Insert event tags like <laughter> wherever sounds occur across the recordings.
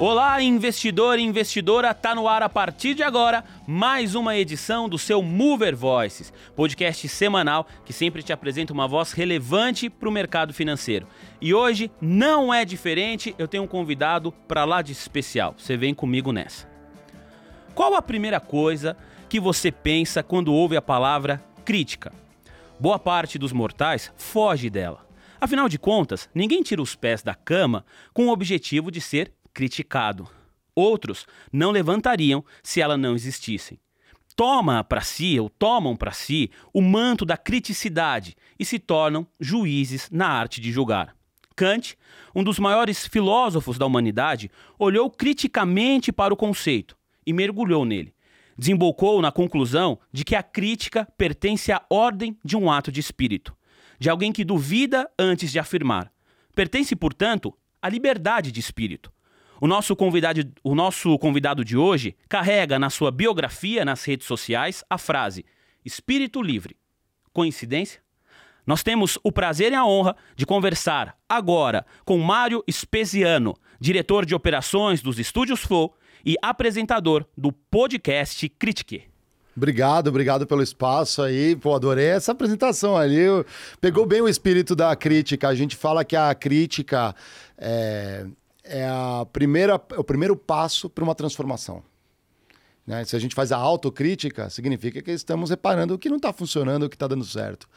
Olá, investidor e investidora, tá no ar a partir de agora mais uma edição do seu Mover Voices, podcast semanal que sempre te apresenta uma voz relevante para o mercado financeiro. E hoje não é diferente, eu tenho um convidado para lá de especial. Você vem comigo nessa. Qual a primeira coisa que você pensa quando ouve a palavra crítica? Boa parte dos mortais foge dela. Afinal de contas, ninguém tira os pés da cama com o objetivo de ser criticado. Outros não levantariam se ela não existisse. Toma para si, ou tomam para si, o manto da criticidade e se tornam juízes na arte de julgar. Kant, um dos maiores filósofos da humanidade, olhou criticamente para o conceito e mergulhou nele. Desembocou na conclusão de que a crítica pertence à ordem de um ato de espírito, de alguém que duvida antes de afirmar. Pertence, portanto, à liberdade de espírito. O nosso, convidado, o nosso convidado de hoje carrega na sua biografia nas redes sociais a frase Espírito Livre. Coincidência? Nós temos o prazer e a honra de conversar agora com Mário Speziano, diretor de operações dos Estúdios Flow e apresentador do podcast Critique. Obrigado, obrigado pelo espaço aí. Pô, adorei essa apresentação ali. Pegou bem o espírito da crítica. A gente fala que a crítica é, é, a primeira, é o primeiro passo para uma transformação. Né? Se a gente faz a autocrítica, significa que estamos reparando o que não está funcionando, o que está dando certo.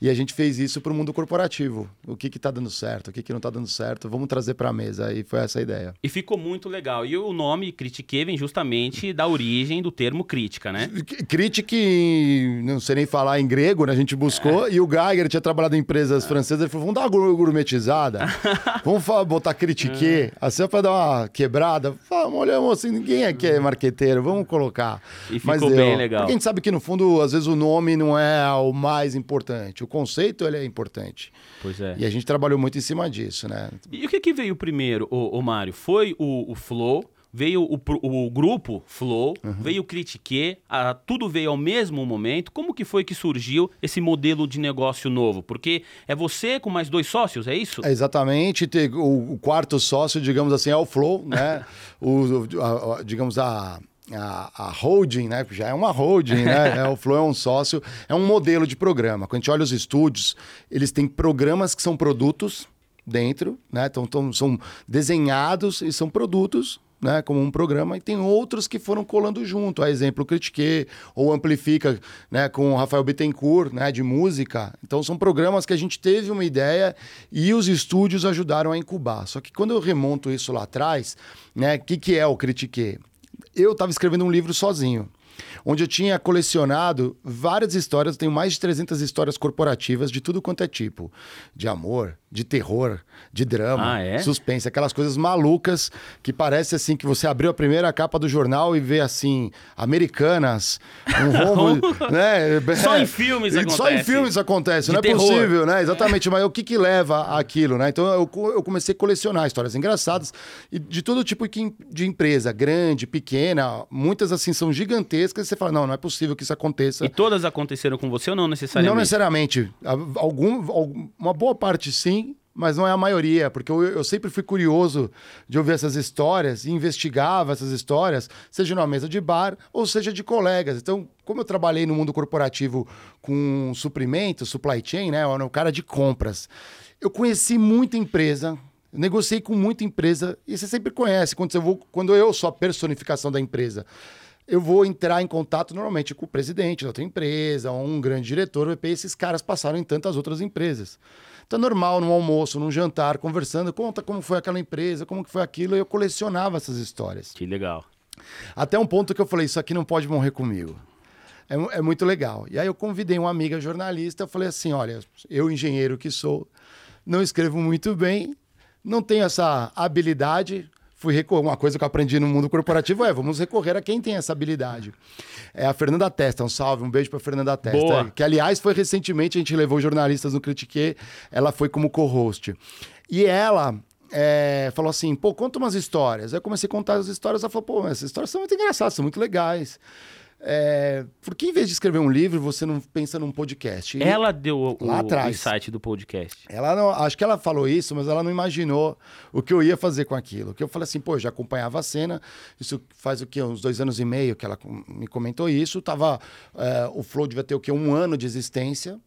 E a gente fez isso para o mundo corporativo. O que está dando certo, o que, que não está dando certo, vamos trazer para a mesa. E foi essa a ideia. E ficou muito legal. E o nome Critique vem justamente da origem do termo crítica, né? Critique, não sei nem falar em grego, né? A gente buscou. É. E o Geiger tinha trabalhado em empresas é. francesas. Ele falou: vamos dar uma gourmetizada. <laughs> vamos botar critique. É. Assim, para dar uma quebrada. Vamos, olhamos assim, ninguém aqui é marqueteiro, vamos colocar. E ficou Mas, bem eu, legal. Porque a gente sabe que, no fundo, às vezes o nome não é o mais importante o conceito ele é importante. Pois é. E a gente trabalhou muito em cima disso, né? E o que, que veio primeiro, o, Mário? Foi o, o Flow, veio o, o grupo Flow, uhum. veio o Critique, a, tudo veio ao mesmo momento. Como que foi que surgiu esse modelo de negócio novo? Porque é você com mais dois sócios, é isso? É exatamente. O, o quarto sócio, digamos assim, é o Flow, né? <laughs> o, a, a, digamos, a a, a holding, né? Já é uma holding, né? <laughs> é, o Flow é um sócio, é um modelo de programa. Quando a gente olha os estúdios, eles têm programas que são produtos dentro, né? Então, então são desenhados e são produtos né, como um programa, e tem outros que foram colando junto. A exemplo, o Critique ou Amplifica, né, com o Rafael Bittencourt, né, de música. Então, são programas que a gente teve uma ideia e os estúdios ajudaram a incubar. Só que quando eu remonto isso lá atrás, né, o que, que é o Critique? Eu estava escrevendo um livro sozinho onde eu tinha colecionado várias histórias, eu tenho mais de 300 histórias corporativas de tudo quanto é tipo, de amor, de terror, de drama, ah, é? suspense, aquelas coisas malucas que parece assim que você abriu a primeira capa do jornal e vê assim, americanas, um <laughs> rombo, né? Só em filmes acontece. Só em filmes acontece, de não é terror. possível, né? Exatamente, mas o que que leva aquilo, né? Então eu, eu comecei a colecionar histórias engraçadas e de todo tipo de empresa, grande, pequena, muitas assim são gigantescas, você fala, não, não é possível que isso aconteça. E todas aconteceram com você ou não necessariamente? Não necessariamente. Algum, uma boa parte sim, mas não é a maioria, porque eu, eu, sempre fui curioso de ouvir essas histórias e investigava essas histórias, seja numa mesa de bar ou seja de colegas. Então, como eu trabalhei no mundo corporativo com suprimento, supply chain, né? Eu era um cara de compras. Eu conheci muita empresa, negociei com muita empresa, e você sempre conhece, quando, vou, quando eu sou a personificação da empresa eu vou entrar em contato normalmente com o presidente da outra empresa, ou um grande diretor, e esses caras passaram em tantas outras empresas. Então, é normal, num almoço, num jantar, conversando, conta como foi aquela empresa, como que foi aquilo, e eu colecionava essas histórias. Que legal. Até um ponto que eu falei, isso aqui não pode morrer comigo. É, é muito legal. E aí eu convidei uma amiga jornalista, eu falei assim, olha, eu engenheiro que sou, não escrevo muito bem, não tenho essa habilidade, fui recorrer. Uma coisa que eu aprendi no mundo corporativo é vamos recorrer a quem tem essa habilidade. É a Fernanda Testa. Um salve, um beijo para Fernanda Testa. Boa. Que, aliás, foi recentemente, a gente levou jornalistas no Critique, ela foi como co-host. E ela é, falou assim: pô, conta umas histórias. Aí eu comecei a contar as histórias. Ela falou: pô, essas histórias são muito engraçadas, são muito legais. É, por que em vez de escrever um livro, você não pensa num podcast? E Ela deu o, atrás. insight do podcast. ela não, acho que ela falou isso, mas ela não imaginou o que eu ia fazer com aquilo. Que eu falei assim, pô, eu já acompanhava a cena, isso faz o quê? Uns dois anos e meio que ela me comentou isso. Tava, é, o Flow devia ter o quê? Um ano de existência.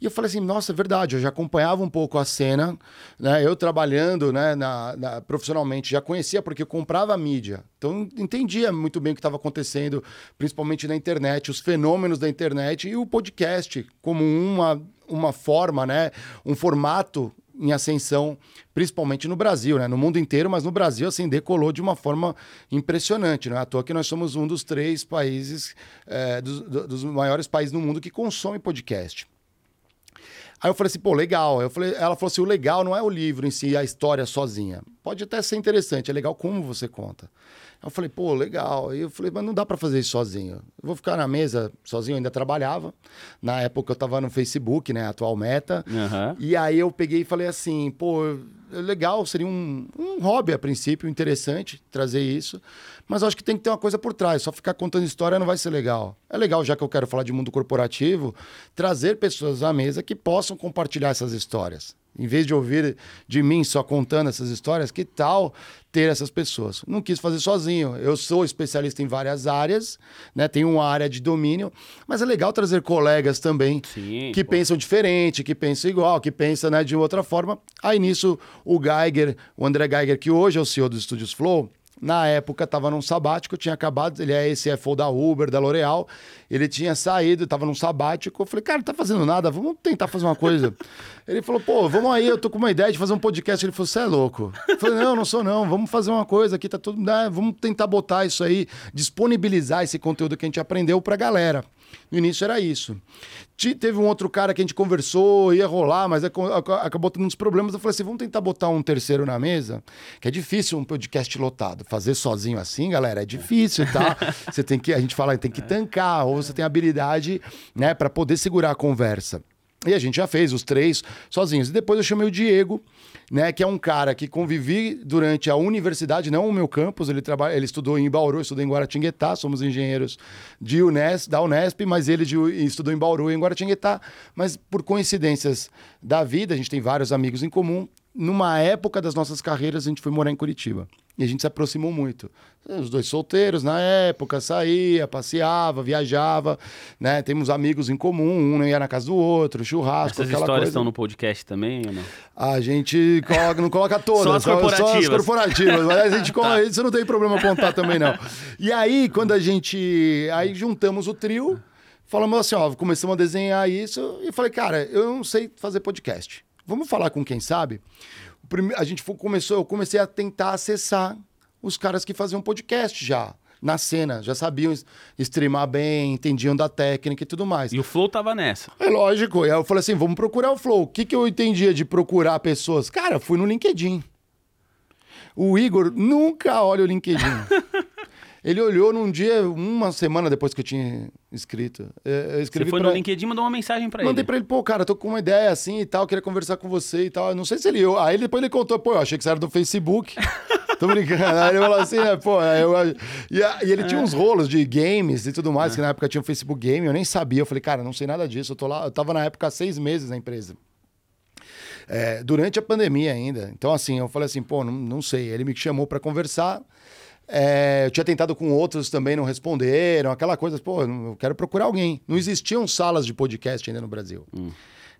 E eu falei assim, nossa, é verdade, eu já acompanhava um pouco a cena, né? Eu trabalhando né, na, na- profissionalmente, já conhecia porque eu comprava mídia. Então entendia muito bem o que estava acontecendo, principalmente na internet, os fenômenos da internet e o podcast como uma, uma forma, né? Um formato em ascensão, principalmente no Brasil, né? No mundo inteiro, mas no Brasil, assim, decolou de uma forma impressionante, não é à toa que nós somos um dos três países, eh, dos, do- dos maiores países no mundo que consome podcast. Aí eu falei assim, pô, legal. Eu falei, ela falou assim: o legal não é o livro em si, a história sozinha. Pode até ser interessante, é legal como você conta. Eu falei, pô, legal. Aí eu falei, mas não dá para fazer isso sozinho. Eu vou ficar na mesa sozinho, eu ainda trabalhava. Na época eu tava no Facebook, né, atual Meta. Aham. E aí eu peguei e falei assim, pô, legal, seria um, um hobby a princípio, interessante trazer isso. Mas acho que tem que ter uma coisa por trás. Só ficar contando história não vai ser legal. É legal, já que eu quero falar de mundo corporativo, trazer pessoas à mesa que possam compartilhar essas histórias. Em vez de ouvir de mim só contando essas histórias, que tal ter essas pessoas? Não quis fazer sozinho. Eu sou especialista em várias áreas, né? Tenho uma área de domínio, mas é legal trazer colegas também Sim, que pô. pensam diferente, que pensam igual, que pensam né, de outra forma. Aí nisso, o Geiger, o André Geiger, que hoje é o CEO dos Estúdios Flow, na época estava num sabático, tinha acabado, ele é CFO da Uber, da L'Oréal, ele tinha saído, estava num sabático. Eu falei, cara, não tá fazendo nada, vamos tentar fazer uma coisa. <laughs> ele falou, pô, vamos aí, eu tô com uma ideia de fazer um podcast. Ele falou, você é louco. Eu falei, não, não sou não, vamos fazer uma coisa aqui, tá tudo, né, vamos tentar botar isso aí, disponibilizar esse conteúdo que a gente aprendeu pra galera. No início era isso. Teve um outro cara que a gente conversou, ia rolar, mas acabou tendo uns problemas. Eu falei assim: vamos tentar botar um terceiro na mesa, que é difícil um podcast lotado. Fazer sozinho assim, galera, é difícil, tá? <laughs> você tem que, a gente fala, tem que tancar, ou você tem habilidade, né, para poder segurar a conversa. E a gente já fez os três sozinhos. E depois eu chamei o Diego, né, que é um cara que convivi durante a universidade, não o meu campus, ele trabalha, ele estudou em Bauru, eu estudei em Guaratinguetá, somos engenheiros de Unesp, da Unesp, mas ele de- estudou em Bauru e em Guaratinguetá, mas por coincidências da vida, a gente tem vários amigos em comum, numa época das nossas carreiras a gente foi morar em Curitiba. E a gente se aproximou muito. Os dois solteiros na época, saía, passeava, viajava, né? Temos amigos em comum, um não ia na casa do outro, churrasco, Essas aquela histórias coisa. estão no podcast também ou não? A gente coloca- não coloca todas, Só as corporativas. Só as corporativas, mas a gente <laughs> coloca, isso não tem problema contar também não. E aí, quando a gente, aí juntamos o trio, falamos assim, ó, começamos a desenhar isso e falei, cara, eu não sei fazer podcast. Vamos falar com quem sabe? A gente começou, eu comecei a tentar acessar os caras que faziam podcast já. Na cena, já sabiam streamar bem, entendiam da técnica e tudo mais. E o Flow tava nessa. É lógico. E aí eu falei assim, vamos procurar o Flow. O que, que eu entendia de procurar pessoas? Cara, fui no LinkedIn. O Igor nunca olha o LinkedIn. <laughs> Ele olhou num dia, uma semana depois que eu tinha escrito. É, Eu Você escrevi foi pra... no LinkedIn e mandou uma mensagem pra Mandei ele. pra ele, pô, cara, tô com uma ideia assim e tal, queria conversar com você e tal. Eu não sei se ele. eu- Aí depois ele contou, pô, eu achei que você era do Facebook. <laughs> Tô brincando. Aí ele falou assim, né, pô, eu... e, e ele tinha uns rolos de games e tudo mais, que na época tinha o Facebook Game, eu nem sabia. Eu falei, cara, não sei nada disso. Eu tô lá, eu tava na época há seis meses na empresa. É, durante a pandemia ainda. Então, assim, eu falei assim, pô, não, não sei. Ele me chamou para conversar. É, eu tinha tentado com outros também, não responderam, aquela coisa, pô, eu quero procurar alguém. Não existiam salas de podcast ainda no Brasil.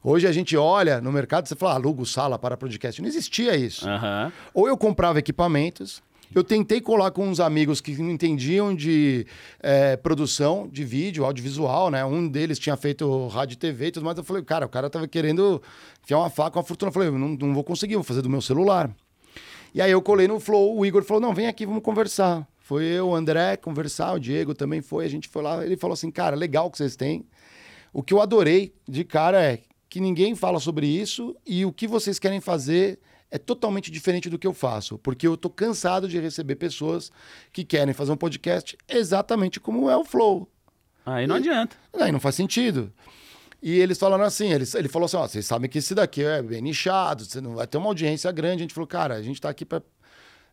Hoje a gente olha no mercado, você fala, ah, alugo sala para podcast. Não existia isso. Aham. Ou eu comprava equipamentos. Eu tentei colar com uns amigos que não entendiam de eh, produção de vídeo, audiovisual, né? Um deles tinha feito rádio e TV e tudo mais. Eu falei, cara, o cara tava querendo enfiar uma faca, uma fortuna. Eu falei, não, não vou conseguir, vou fazer do meu celular. E aí eu colei no Flow, o Igor falou, não, vem aqui, vamos conversar. Foi eu, o André, conversar, o Diego também foi, a gente foi lá. Ele falou assim, cara, legal que vocês têm. O que eu adorei de cara é que ninguém fala sobre isso e o que vocês querem fazer é totalmente diferente do que eu faço, porque eu tô cansado de receber pessoas que querem fazer um podcast exatamente como é o Flow. Aí não adianta. Aí não faz sentido. E eles falaram assim, eles, ele falou assim, ó, vocês sabem que esse daqui é bem nichado, você não vai ter uma audiência grande. A gente falou, cara, a gente tá aqui para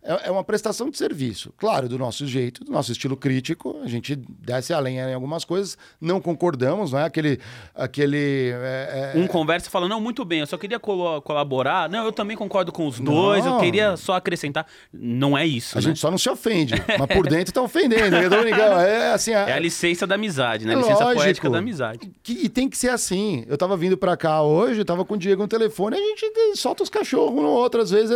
é, é uma prestação de serviço. Claro, do nosso jeito, do nosso estilo crítico, a gente desce a lenha em algumas coisas, não concordamos, não é aquele. aquele é, é... Um conversa e fala, não, muito bem, eu só queria col colaborar. Não, eu também concordo com os dois, não. eu queria só acrescentar. Não é isso. A né? gente só não se ofende, <laughs> mas por dentro tá ofendendo. É, assim, é a licença da amizade, né? A licença lógico, poética da amizade. Que, e tem que ser assim. Eu tava vindo para cá hoje, eu tava com o Diego no telefone, a gente solta os cachorros um no outro, às vezes.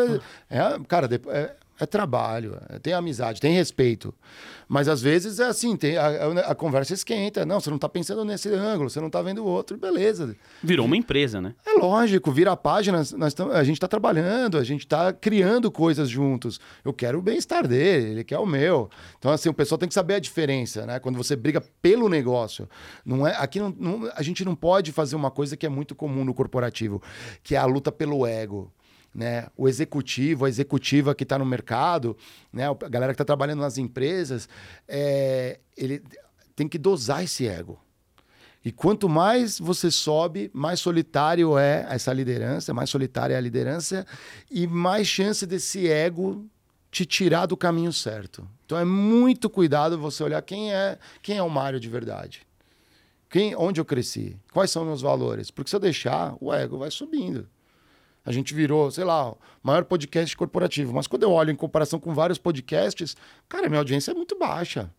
É, é cara, é, é trabalho, é, tem amizade, tem respeito. Mas às vezes é assim, tem, a, a, conversa esquenta. Não, você não está pensando nesse ângulo, você não está vendo o outro, beleza. Virou uma empresa, né? É lógico, vira a página, nós tam, a gente está trabalhando, a gente está criando coisas juntos. Eu quero o bem-estar dele, ele quer o meu. Então, assim, o pessoal tem que saber a diferença, né? Quando você briga pelo negócio. Não é, aqui não, não, a gente não pode fazer uma coisa que é muito comum no corporativo, que é a luta pelo ego né? O executivo, a executiva que está no mercado, né? A galera que está trabalhando nas empresas, é, ele tem que dosar esse ego. E quanto mais você sobe, mais solitário é essa liderança, mais solitária é a liderança e mais chance desse ego te tirar do caminho certo. Então é muito cuidado você olhar quem é, quem é o Mário de verdade. Quem, onde eu cresci? Quais são meus valores? Porque se eu deixar, o ego vai subindo. A gente virou, sei lá, o maior podcast corporativo. Mas quando eu olho em comparação com vários podcasts, cara, minha audiência é muito baixa.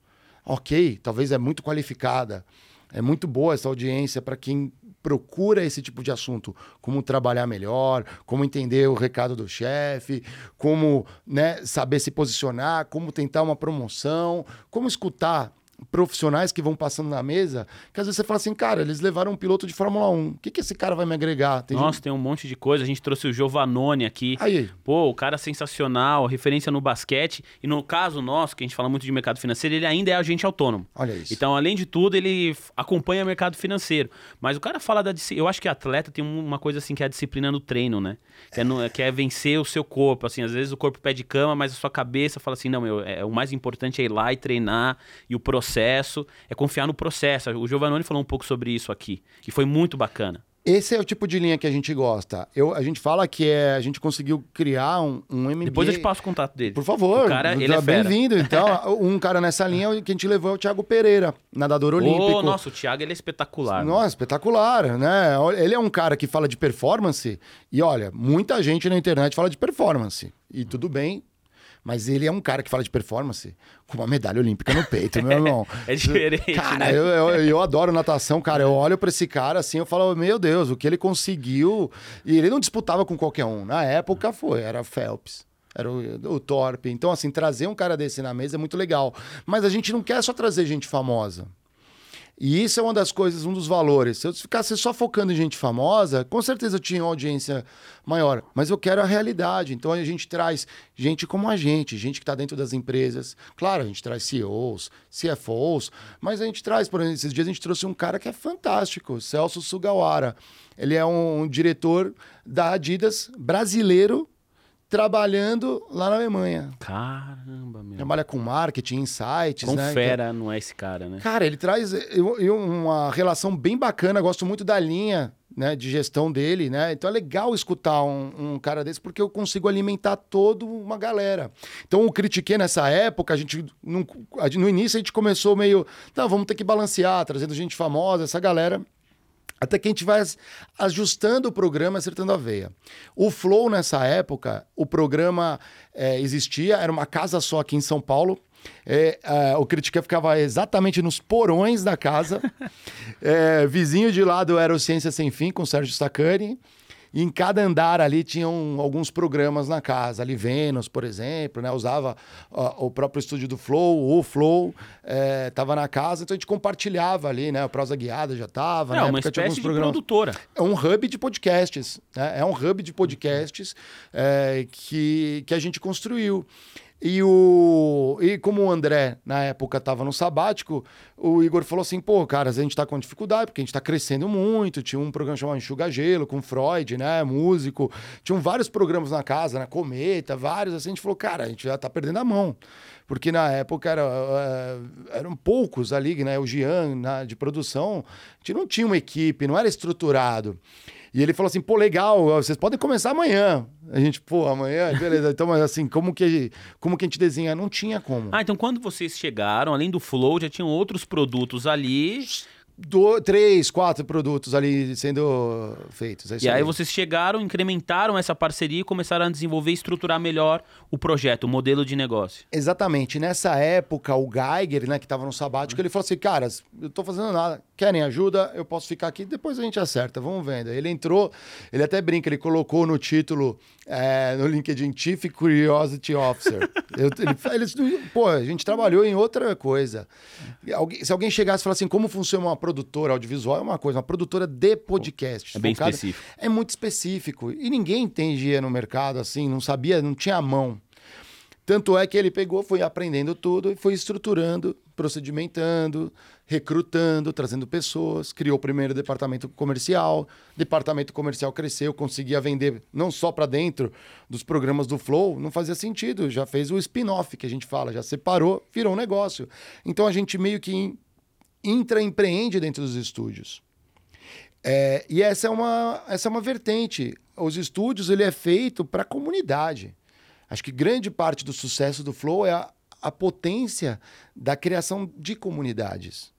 Ok, talvez é muito qualificada. É muito boa essa audiência para quem procura esse tipo de assunto, como trabalhar melhor, como entender o recado do chefe, como né, saber se posicionar, como tentar uma promoção, como escutar profissionais que vão passando na mesa, que às vezes você fala assim, cara, eles levaram um piloto de Fórmula 1. O que, que esse cara vai me agregar? Tem Nossa, gente... tem um monte de coisa. A gente trouxe o Giovanoni aqui. Aí. Pô, o cara sensacional, referência no basquete. E no caso nosso, que a gente fala muito de mercado financeiro, ele ainda é agente autônomo. Olha isso. Então, além de tudo, ele acompanha o mercado financeiro. Mas o cara fala da. Eu acho que atleta tem uma coisa assim que é a disciplina no treino, né? Que é, no... que é vencer o seu corpo. Assim, às vezes o corpo pede cama, mas a sua cabeça fala assim: não, meu, é... o mais importante é ir lá e treinar e o processo processo, é confiar no processo. O Giovannone falou um pouco sobre isso aqui, e foi muito bacana. Esse é o tipo de linha que a gente gosta. Eu, a gente fala que é, a gente conseguiu criar um, um MBA... Depois eu te passo o contato dele. Por favor. O cara, ele é Bem-vindo. Então, <laughs> um cara nessa linha que a gente levou é o Thiago Pereira, nadador olímpico. Oh, nossa, o Thiago ele é espetacular. Nossa, né? espetacular, né? Ele é um cara que fala de performance e, olha, muita gente na internet fala de performance. E tudo bem, mas ele é um cara que fala de performance com uma medalha olímpica no peito, meu irmão. <laughs> é diferente. Cara, né? eu, eu, eu, adoro natação, cara. Eu olho para esse cara assim, eu falo, meu Deus, o que ele conseguiu. E ele não disputava com qualquer um. Na época foi, era Phelps. Era o, o Torpe. Então, assim, trazer um cara desse na mesa é muito legal. Mas a gente não quer só trazer gente famosa. E isso é uma das coisas, um dos valores. Se eu ficasse só focando em gente famosa, com certeza eu tinha uma audiência maior. Mas eu quero a realidade. Então a gente traz gente como a gente, gente que está dentro das empresas. Claro, a gente traz CEOs, CFOs, mas a gente traz, por exemplo, esses dias a gente trouxe um cara que é fantástico, Celso Sugawara. Ele é um, um diretor da Adidas brasileiro trabalhando lá na Alemanha. Caramba, meu. Trabalha com marketing, insights, com né? fera então, não é esse cara, né? Cara, ele traz eu, eu, uma relação bem bacana, gosto muito da linha né, de gestão dele, né? Então é legal escutar um, um, cara desse porque eu consigo alimentar toda uma galera. Então o critiquei nessa época, a gente no, no início a gente começou meio, não, vamos ter que balancear, trazendo gente famosa, essa galera até que a gente vai ajustando o programa, acertando a veia. O Flow, nessa época, o programa é, existia, era uma casa só aqui em São Paulo. É, é, o Critica ficava exatamente nos porões da casa. <laughs> É, vizinho de lado era o Ciência Sem Fim, com o Sérgio Sacani. E em cada andar ali tinham alguns programas na casa. Ali Vênus, por exemplo, né? Usava o próprio estúdio do Flow, o Flow estava é, na casa, então a gente compartilhava ali, né? O Prosa Guiada já estava. É, uma espécie de programas. produtora. É um hub de podcasts. Né? É um hub de podcasts é, que, que a gente construiu. E, o, e como o André, na época, estava no sabático, o Igor falou assim: pô, cara, a gente está com dificuldade, porque a gente está crescendo muito. Tinha um programa chamado Enxuga Gelo, com Freud, né? Músico. Tinham vários programas na casa, né? Cometa, vários. Assim, a gente falou: cara, a gente já está perdendo a mão. Porque na época era, uh, eram poucos ali, né? O Gian, na, de produção, a gente não tinha uma equipe, não era estruturado. E ele falou assim: pô, legal, vocês podem começar amanhã. A gente, pô, amanhã, beleza. Então, mas assim, como que, como que a gente desenha? Não tinha como. Ah, então quando vocês chegaram, além do Flow, já tinham outros produtos ali do, três, quatro produtos ali sendo feitos. É e aí, vocês chegaram, incrementaram essa parceria e começaram a desenvolver e estruturar melhor o projeto, o modelo de negócio. Exatamente. Nessa época, o Geiger, né, que estava no sabático, ele falou assim, caras, eu estou fazendo nada, querem ajuda, eu posso ficar aqui, depois a gente acerta, vamos vendo. Ele entrou, ele até brinca, ele colocou no título, é, no LinkedIn, Chief Curiosity Officer. <laughs> eu, ele, ele, pô, a gente trabalhou em outra coisa. se alguém chegasse e falasse assim, como funciona uma produtora audiovisual é uma coisa, uma produtora de podcasts. É bem focada, específico. É muito específico. E ninguém entendia no mercado assim, não sabia, não tinha a mão. Tanto é que ele pegou, foi aprendendo tudo e foi estruturando, procedimentando, recrutando, trazendo pessoas, criou o primeiro departamento comercial. Departamento comercial cresceu, conseguia vender não só para dentro dos programas do Flow, não fazia sentido, já fez o spin-off que a gente fala, já separou, virou um negócio. Então a gente meio que intraempreende dentro dos estúdios. É, e essa é, uma, essa é uma vertente. Os estúdios ele é feito para a comunidade. Acho que grande parte do sucesso do Flow é a, a potência da criação de comunidades.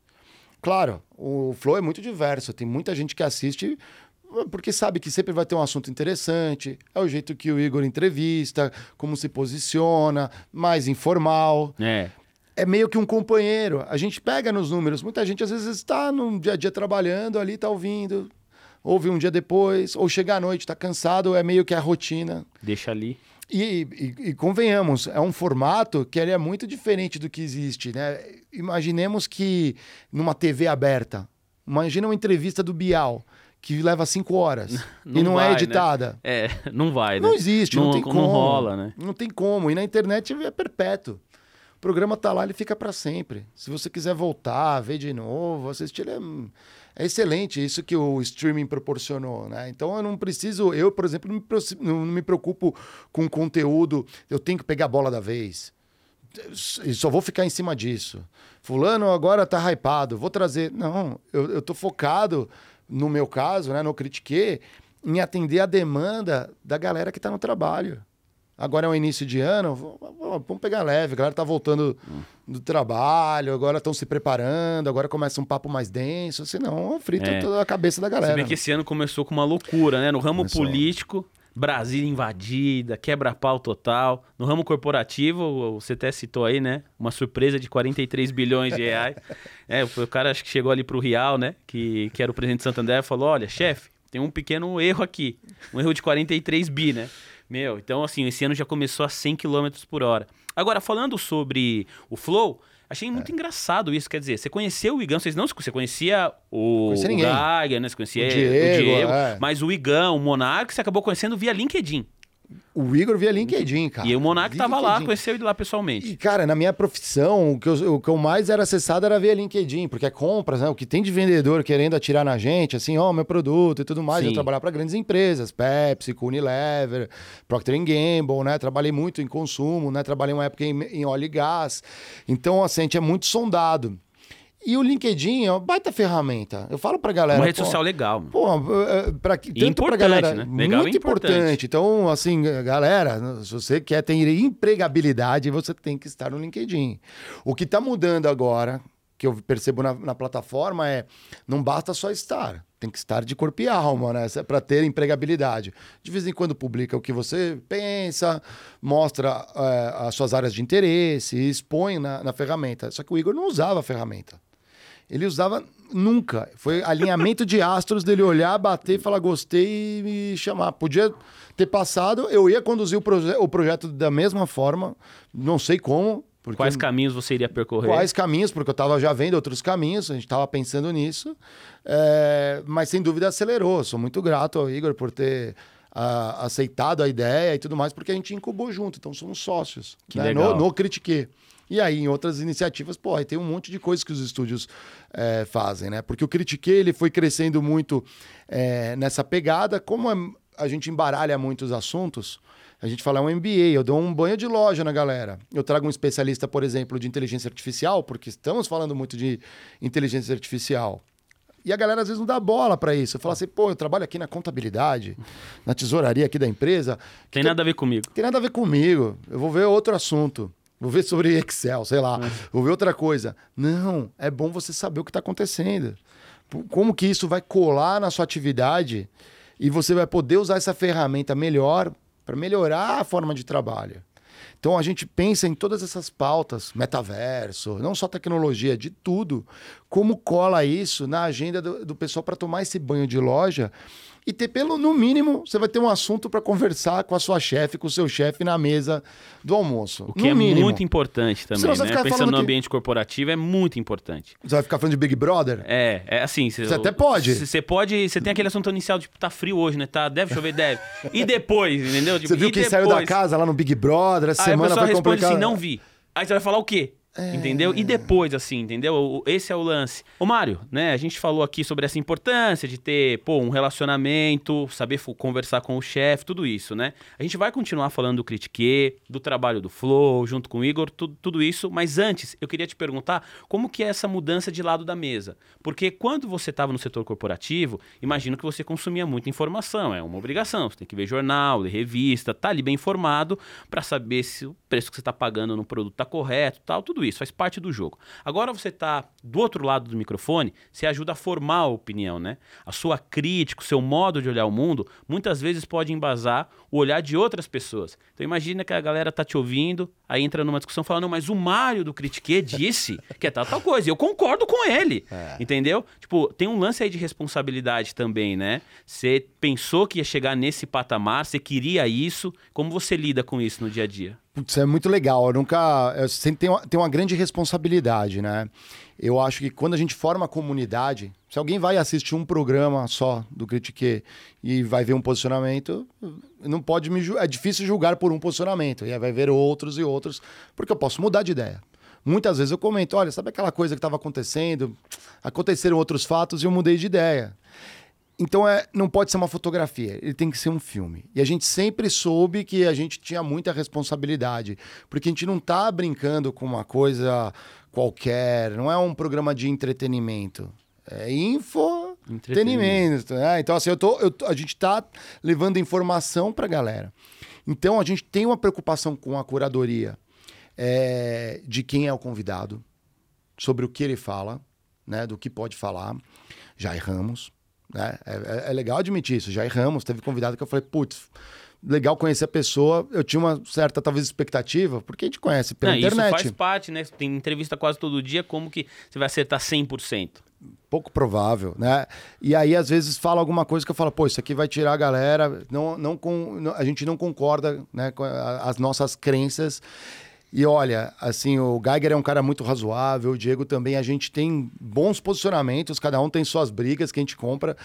Claro, o Flow é muito diverso. Tem muita gente que assiste porque sabe que sempre vai ter um assunto interessante. É o jeito que o Igor entrevista, como se posiciona, mais informal. É é meio que um companheiro. A gente pega nos números. Muita gente às vezes está no dia a dia trabalhando ali, está ouvindo, ouve um dia depois, ou chega à noite, está cansado, é meio que a rotina. Deixa ali. E, e, e, convenhamos, é um formato que ele é muito diferente do que existe, né? Imaginemos que numa TV aberta, imagina uma entrevista do Bial que leva cinco horas <laughs> não e não é vai, é editada. Né? É, não vai, né? Não existe, não, não tem como. Não rola, né? Não tem como. E na internet é perpétuo. O programa tá lá, ele fica para sempre. Se você quiser voltar, ver de novo, assistir, ele é, é, excelente. Isso que o streaming proporcionou, né? Então eu não preciso, eu, por exemplo, não me, não me preocupo com conteúdo, eu tenho que pegar a bola da vez. Só vou ficar em cima disso. Fulano agora tá hypado, vou trazer. Não, eu, eu tô focado, no meu caso, né, no Critique, em atender a demanda da galera que está no trabalho. Agora é o início de ano, vamos pegar leve. A galera tá voltando do trabalho, agora estão se preparando, agora começa um papo mais denso. Senão, frita é. toda a cabeça da galera. Você vê que esse ano começou com uma loucura, né? No ramo começou. político, Brasília invadida, quebra-pau total. No ramo corporativo, você até citou aí, né? Uma surpresa de 43 bilhões de reais. <laughs> é, o cara acho que chegou ali pro Real, né? Que, que era o presidente de Santander, falou: olha, chefe, tem um pequeno erro aqui. Um erro de 43 bi, né? Meu, então assim, esse ano já começou a 100 km por hora. Agora, falando sobre o Flow, achei muito é. engraçado isso. Quer dizer, você conheceu o Igão, vocês não você conhecia o, o Geiger, né? Você conhecia o Diego, o Diego é. mas o Igão, o Monark, você acabou conhecendo via LinkedIn. O Igor via LinkedIn, cara. E o Monark via tava LinkedIn. lá, conheceu ele lá pessoalmente. E, cara, na minha profissão, o que, eu, o que eu mais era acessado era via LinkedIn, porque é compras, né? O que tem de vendedor querendo atirar na gente, assim, ó, oh, meu produto e tudo mais. Sim. Eu trabalhar para grandes empresas, Pepsi, Unilever, Procter Gamble, né? Trabalhei muito em consumo, né? Trabalhei uma época em, em óleo e gás. Então, assim, a gente é muito sondado. E o LinkedIn é uma baita ferramenta. Eu falo pra galera. Uma rede social legal. Pô, é, pra, tanto pra galera. Né? Legal muito importante. importante. Então, assim, galera, se você quer ter empregabilidade, você tem que estar no LinkedIn. O que tá mudando agora, que eu percebo na, na plataforma, é não basta só estar. Tem que estar de corpo e alma, né? Para ter empregabilidade. De vez em quando publica o que você pensa, mostra é, as suas áreas de interesse, expõe na, na ferramenta. Só que o Igor não usava a ferramenta. Ele usava nunca. Foi alinhamento de astros dele olhar, bater, falar gostei e me chamar. Podia ter passado, eu ia conduzir o, proje o projeto da mesma forma, não sei como. Quais caminhos você iria percorrer? Quais caminhos, porque eu estava já vendo outros caminhos, a gente estava pensando nisso. É, mas sem dúvida acelerou. Sou muito grato ao Igor por ter uh, aceitado a ideia e tudo mais, porque a gente incubou junto, então somos sócios. Que né? legal. No, no Critique. E aí, em outras iniciativas, aí tem um monte de coisas que os estúdios é, fazem, né? Porque o Critique, ele foi crescendo muito é, nessa pegada. Como é, a gente embaralha muitos assuntos, a gente fala é um MBA, eu dou um banho de loja na galera. Eu trago um especialista, por exemplo, de inteligência artificial, porque estamos falando muito de inteligência artificial. E a galera às vezes não dá bola para isso. Fala assim, pô, eu trabalho aqui na contabilidade, na tesouraria aqui da empresa. Tem nada a ver comigo. Tem nada a ver comigo. Eu vou ver outro assunto. Vou ver sobre Excel, sei lá. É. Vou ver outra coisa. Não, é bom você saber o que está acontecendo. Como que isso vai colar na sua atividade e você vai poder usar essa ferramenta melhor para melhorar a forma de trabalho. Então a gente pensa em todas essas pautas, metaverso, não só tecnologia, de tudo. Como cola isso na agenda do, do pessoal para tomar esse banho de loja e ter pelo no mínimo você vai ter um assunto para conversar com a sua chefe, com o seu chefe na mesa do almoço. O que no é mínimo. muito importante também, né? Pensando no ambiente que... corporativo é muito importante. Você vai ficar falando de Big Brother? É, é assim, você até pode. Você pode, você tem aquele assunto inicial tipo tá frio hoje, né? Tá, deve chover, deve. E depois, entendeu? Tipo, você viu quem depois... saiu da casa lá no Big Brother essa Aí semana a foi complicado. assim, não vi. Aí você vai falar o quê? É... Entendeu? E depois, assim, entendeu? Esse é o lance. Ô, Mário, né? A gente falou aqui sobre essa importância de ter, pô, um relacionamento, saber conversar com o chefe, tudo isso, né? A gente vai continuar falando do Critique, do trabalho do Flow, junto com o Igor, tudo, tudo isso. Mas antes, eu queria te perguntar como que é essa mudança de lado da mesa. Porque quando você estava no setor corporativo, imagino que você consumia muita informação. É uma obrigação. Você tem que ver jornal, ler revista, tá ali bem informado para saber se o preço que você está pagando no produto tá correto, tal, tudo isso isso, faz parte do jogo. Agora você está do outro lado do microfone, você ajuda a formar a opinião, né? A sua crítica, o seu modo de olhar o mundo, muitas vezes pode embasar o olhar de outras pessoas. Então imagina que a galera tá te ouvindo, aí entra numa discussão falando, mas o Mário do Critique disse que é tal, tal coisa. E eu concordo com ele. É. Entendeu? Tipo, tem um lance aí de responsabilidade também, né? Você pensou que ia chegar nesse patamar, você queria isso. Como você lida com isso no dia a dia? Putz, é muito legal. Eu nunca. Eu sempre tenho, tenho uma grande responsabilidade, né? Eu acho que quando a gente forma a comunidade, se alguém vai assistir um programa só do Critique e vai ver um posicionamento, não pode me é difícil julgar por um posicionamento. E aí vai ver outros e outros, porque eu posso mudar de ideia. Muitas vezes eu comento, olha, sabe aquela coisa que estava acontecendo? Aconteceram outros fatos e eu mudei de ideia. Então é, não pode ser uma fotografia, ele tem que ser um filme. E a gente sempre soube que a gente tinha muita responsabilidade, porque a gente não está brincando com uma coisa qualquer, não é um programa de entretenimento. É info, entretenimento. Né? Então, assim, eu tô, eu, a gente está levando informação para a galera. Então, a gente tem uma preocupação com a curadoria é, de quem é o convidado, sobre o que ele fala, né, do que pode falar. Já erramos. Né? É, é, é legal admitir isso. Já erramos. Teve convidado que eu falei, putz, legal conhecer a pessoa. Eu tinha uma certa, talvez, expectativa, porque a gente conhece pela Não, internet. Isso faz parte, né? Tem entrevista quase todo dia, como que você vai acertar 100%? Pouco provável, né? E aí, às vezes, fala alguma coisa que eu falo, pô, isso aqui vai tirar a galera. Não, não com, a gente não concorda né, com as nossas crenças. E olha, assim, o Geiger é um cara muito razoável, o Diego também. A gente tem bons posicionamentos, cada um tem suas brigas que a gente compra.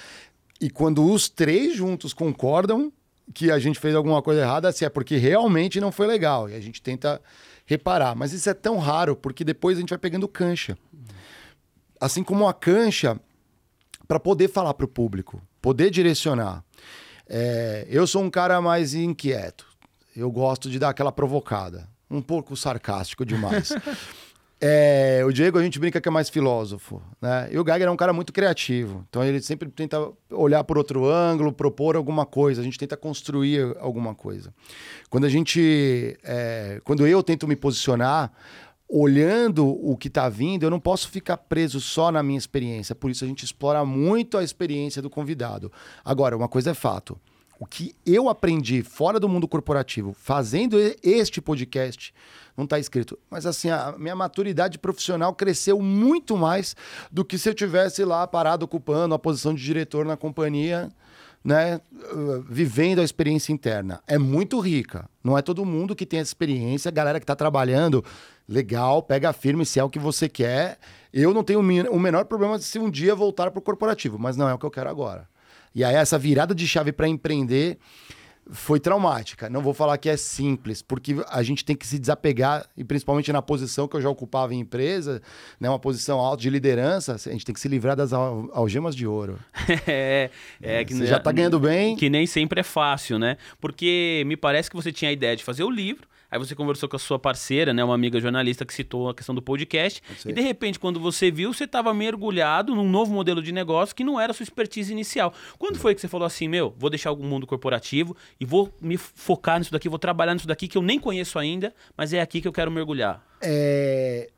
E quando os três juntos concordam que a gente fez alguma coisa errada, assim, é porque realmente não foi legal. E a gente tenta reparar. Mas isso é tão raro porque depois a gente vai pegando cancha. Assim como a cancha para poder falar para o público, poder direcionar. É, eu sou um cara mais inquieto. Eu gosto de dar aquela provocada um pouco sarcástico demais. <laughs> É, o Diego a gente brinca que é mais filósofo, né? E o Geiger é um cara muito criativo, então ele sempre tenta olhar por outro ângulo, propor alguma coisa, a gente tenta construir alguma coisa. Quando a gente, é, quando eu tento me posicionar, olhando o que está vindo, eu não posso ficar preso só na minha experiência. Por isso a gente explora muito a experiência do convidado. Agora, uma coisa é fato o que eu aprendi fora do mundo corporativo, fazendo este podcast, não está escrito. Mas assim, a minha maturidade profissional cresceu muito mais do que se eu tivesse lá parado ocupando a posição de diretor na companhia, né, vivendo a experiência interna. É muito rica. Não é todo mundo que tem essa experiência. A galera que está trabalhando, legal, pega firme se é o que você quer. Eu não tenho o menor problema se um dia voltar para o corporativo, mas não é o que eu quero agora. E aí essa virada de chave para empreender foi traumática. Não vou falar que é simples, porque a gente tem que se desapegar, e principalmente na posição que eu já ocupava em empresa, né, uma posição alta de liderança, a gente tem que se livrar das algemas de ouro. <laughs> é, é que você já está ganhando bem. Que nem sempre é fácil, né? Porque me parece que você tinha a ideia de fazer o livro, Aí você conversou com a sua parceira, né, uma amiga jornalista que citou a questão do podcast. E de repente, quando você viu, você estava mergulhado num novo modelo de negócio que não era a sua expertise inicial. Quando foi que você falou assim, meu, vou deixar o mundo corporativo e vou me focar nisso daqui, vou trabalhar nisso daqui que eu nem conheço ainda, mas é aqui que eu quero mergulhar? É,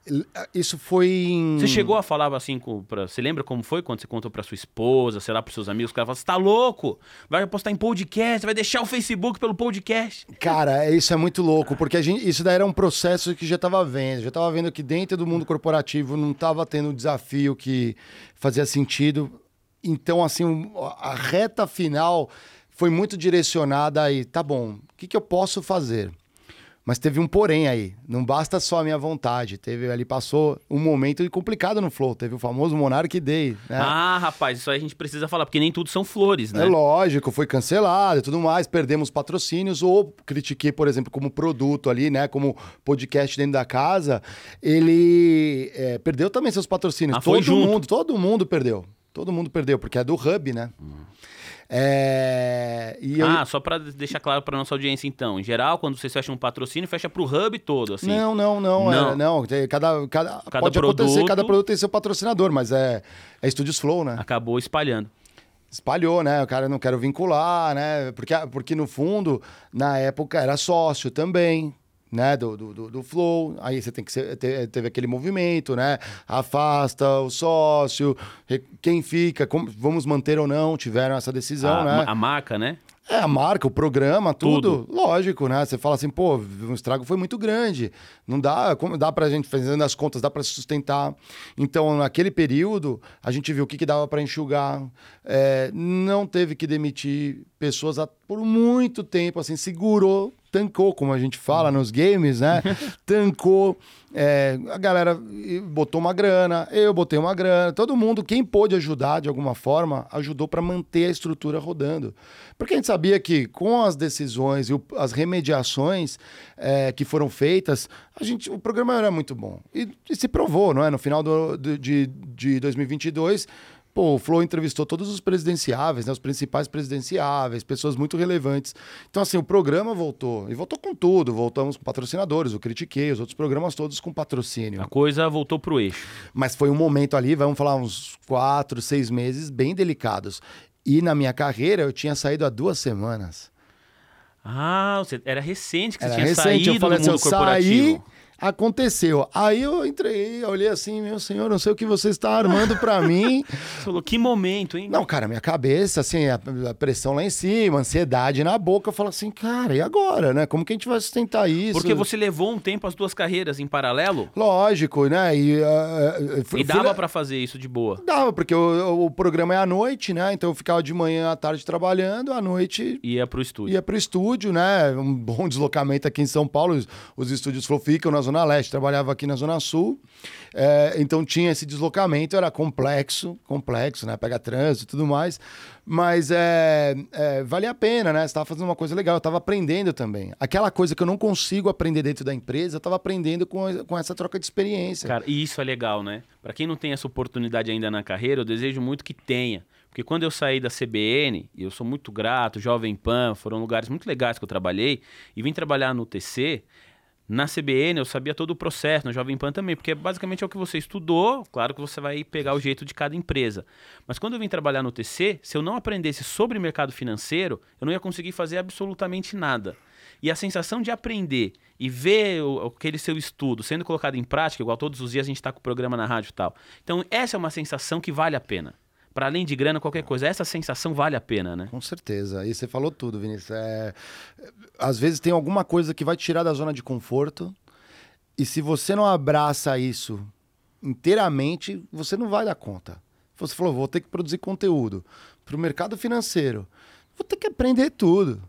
isso foi. Em... Você chegou a falar assim com. Pra, você lembra como foi quando você contou pra sua esposa, sei lá, pros seus amigos? O cara falou: você tá louco? Vai postar em podcast, vai deixar o Facebook pelo podcast. Cara, isso é muito louco, porque gente, isso daí era um processo que já tava vendo. Já tava vendo que dentro do mundo corporativo não tava tendo um desafio que fazia sentido. Então, assim, a reta final foi muito direcionada aí. Tá bom, o que, que eu posso fazer? Mas teve um porém aí. Não basta só a minha vontade. Teve ali passou um momento complicado no Flow. Teve o famoso Monarch Day. Né? Ah, rapaz, isso aí a gente precisa falar, porque nem tudo são flores, né? É lógico, foi cancelado e tudo mais. Perdemos patrocínios ou critiquei, por exemplo, como produto ali, né? Como podcast dentro da casa. Ele é, perdeu também seus patrocínios. Ah, todo junto. mundo, todo mundo perdeu. Todo mundo perdeu, porque é do Hub, né? Hum. É... Eu... Ah, só para deixar claro para nossa audiência, então. Em geral, quando vocês fecham um patrocínio, fecha para o hub todo, assim? Não, não, não. Não, é, não. Cada, cada, cada pode produto... acontecer, cada produto tem seu patrocinador, mas é, é Studios Flow, né? Acabou espalhando. Espalhou, né? O cara não quero vincular, né? Porque, porque no fundo, na época, era sócio também né, do, do, do, Flow, aí você tem que ser, teve aquele movimento, né, afasta o sócio, quem fica, como, vamos manter ou não, tiveram essa decisão, a, né. A marca, né? É, a marca, o programa, tudo, tudo, lógico, né? Você fala assim, pô, o estrago foi muito grande. Não dá, como dá pra gente, fazendo as contas, dá para sustentar. Então, naquele período, a gente viu o que, que dava para enxugar. É, não teve que demitir pessoas por muito tempo, assim, segurou tancou, como a gente fala nos games, né? <laughs> tancou. É, a galera botou uma grana, eu botei uma grana, todo mundo, quem pôde ajudar de alguma forma, ajudou para manter a estrutura rodando. Porque a gente sabia que com as decisões e o, as remediações é, que foram feitas, a gente, o programa era muito bom. E, e se provou, não é? No final do, do de, de 2022 Pô, o Flow entrevistou todos os presidenciáveis, né? Os principais presidenciáveis, pessoas muito relevantes. Então, assim, o programa voltou. E voltou com tudo. Voltamos com patrocinadores, o Critiquei, os outros programas todos com patrocínio. A coisa voltou pro eixo. Mas foi um momento ali, vamos falar, uns quatro, seis meses bem delicados. E na minha carreira, eu tinha saído há duas semanas. Ah, você, era recente que era você tinha recente. saído eu falei do mundo assim, corporativo. Saí, Aconteceu. Aí eu entrei, olhei assim, meu senhor, não sei o que você está armando para mim. Você <laughs> falou, que momento, hein? Não, cara, minha cabeça, assim, a, a, pressão lá em cima, ansiedade na boca. Eu falo assim, cara, e agora, né? Como que a gente vai sustentar isso? Porque você levou um tempo as duas carreiras em paralelo? Lógico, né? E, uh, e dava para fazer isso de boa? Dava, porque o, o, programa é à noite, né? Então eu ficava de manhã à tarde trabalhando, à noite... Ia pro estúdio. Ia pro estúdio, né? Um bom <laughs> deslocamento aqui em São Paulo. Os, os estúdios ficam na Zona Leste, trabalhava aqui na Zona Sul, é, então tinha esse deslocamento, era complexo, complexo, né? Pega trânsito e tudo mais, mas é, é, valia a pena, né? Você estava fazendo uma coisa legal, eu estava aprendendo também. Aquela coisa que eu não consigo aprender dentro da empresa, eu estava aprendendo com, com essa troca de experiência. Cara, e isso é legal, né? Para quem não tem essa oportunidade ainda na carreira, eu desejo muito que tenha. Porque quando eu saí da CBN, e eu sou muito grato, Jovem Pan, foram lugares muito legais que eu trabalhei, e vim trabalhar no TC, na CBN eu sabia todo o processo, na Jovem Pan também, porque basicamente é o que você estudou, claro que você vai pegar o jeito de cada empresa. Mas quando eu vim trabalhar no TC, se eu não aprendesse sobre mercado financeiro, eu não ia conseguir fazer absolutamente nada. E a sensação de aprender e ver o, aquele seu estudo sendo colocado em prática, igual todos os dias a gente está com o programa na rádio e tal. Então, essa é uma sensação que vale a pena para além de grana, qualquer coisa. Essa sensação vale a pena, né? Com certeza. E você falou tudo, Vinícius. É... Às vezes tem alguma coisa que vai te tirar da zona de conforto. E se você não abraça isso inteiramente, você não vai dar conta. Você falou, vou ter que produzir conteúdo para o mercado financeiro. Vou ter que aprender tudo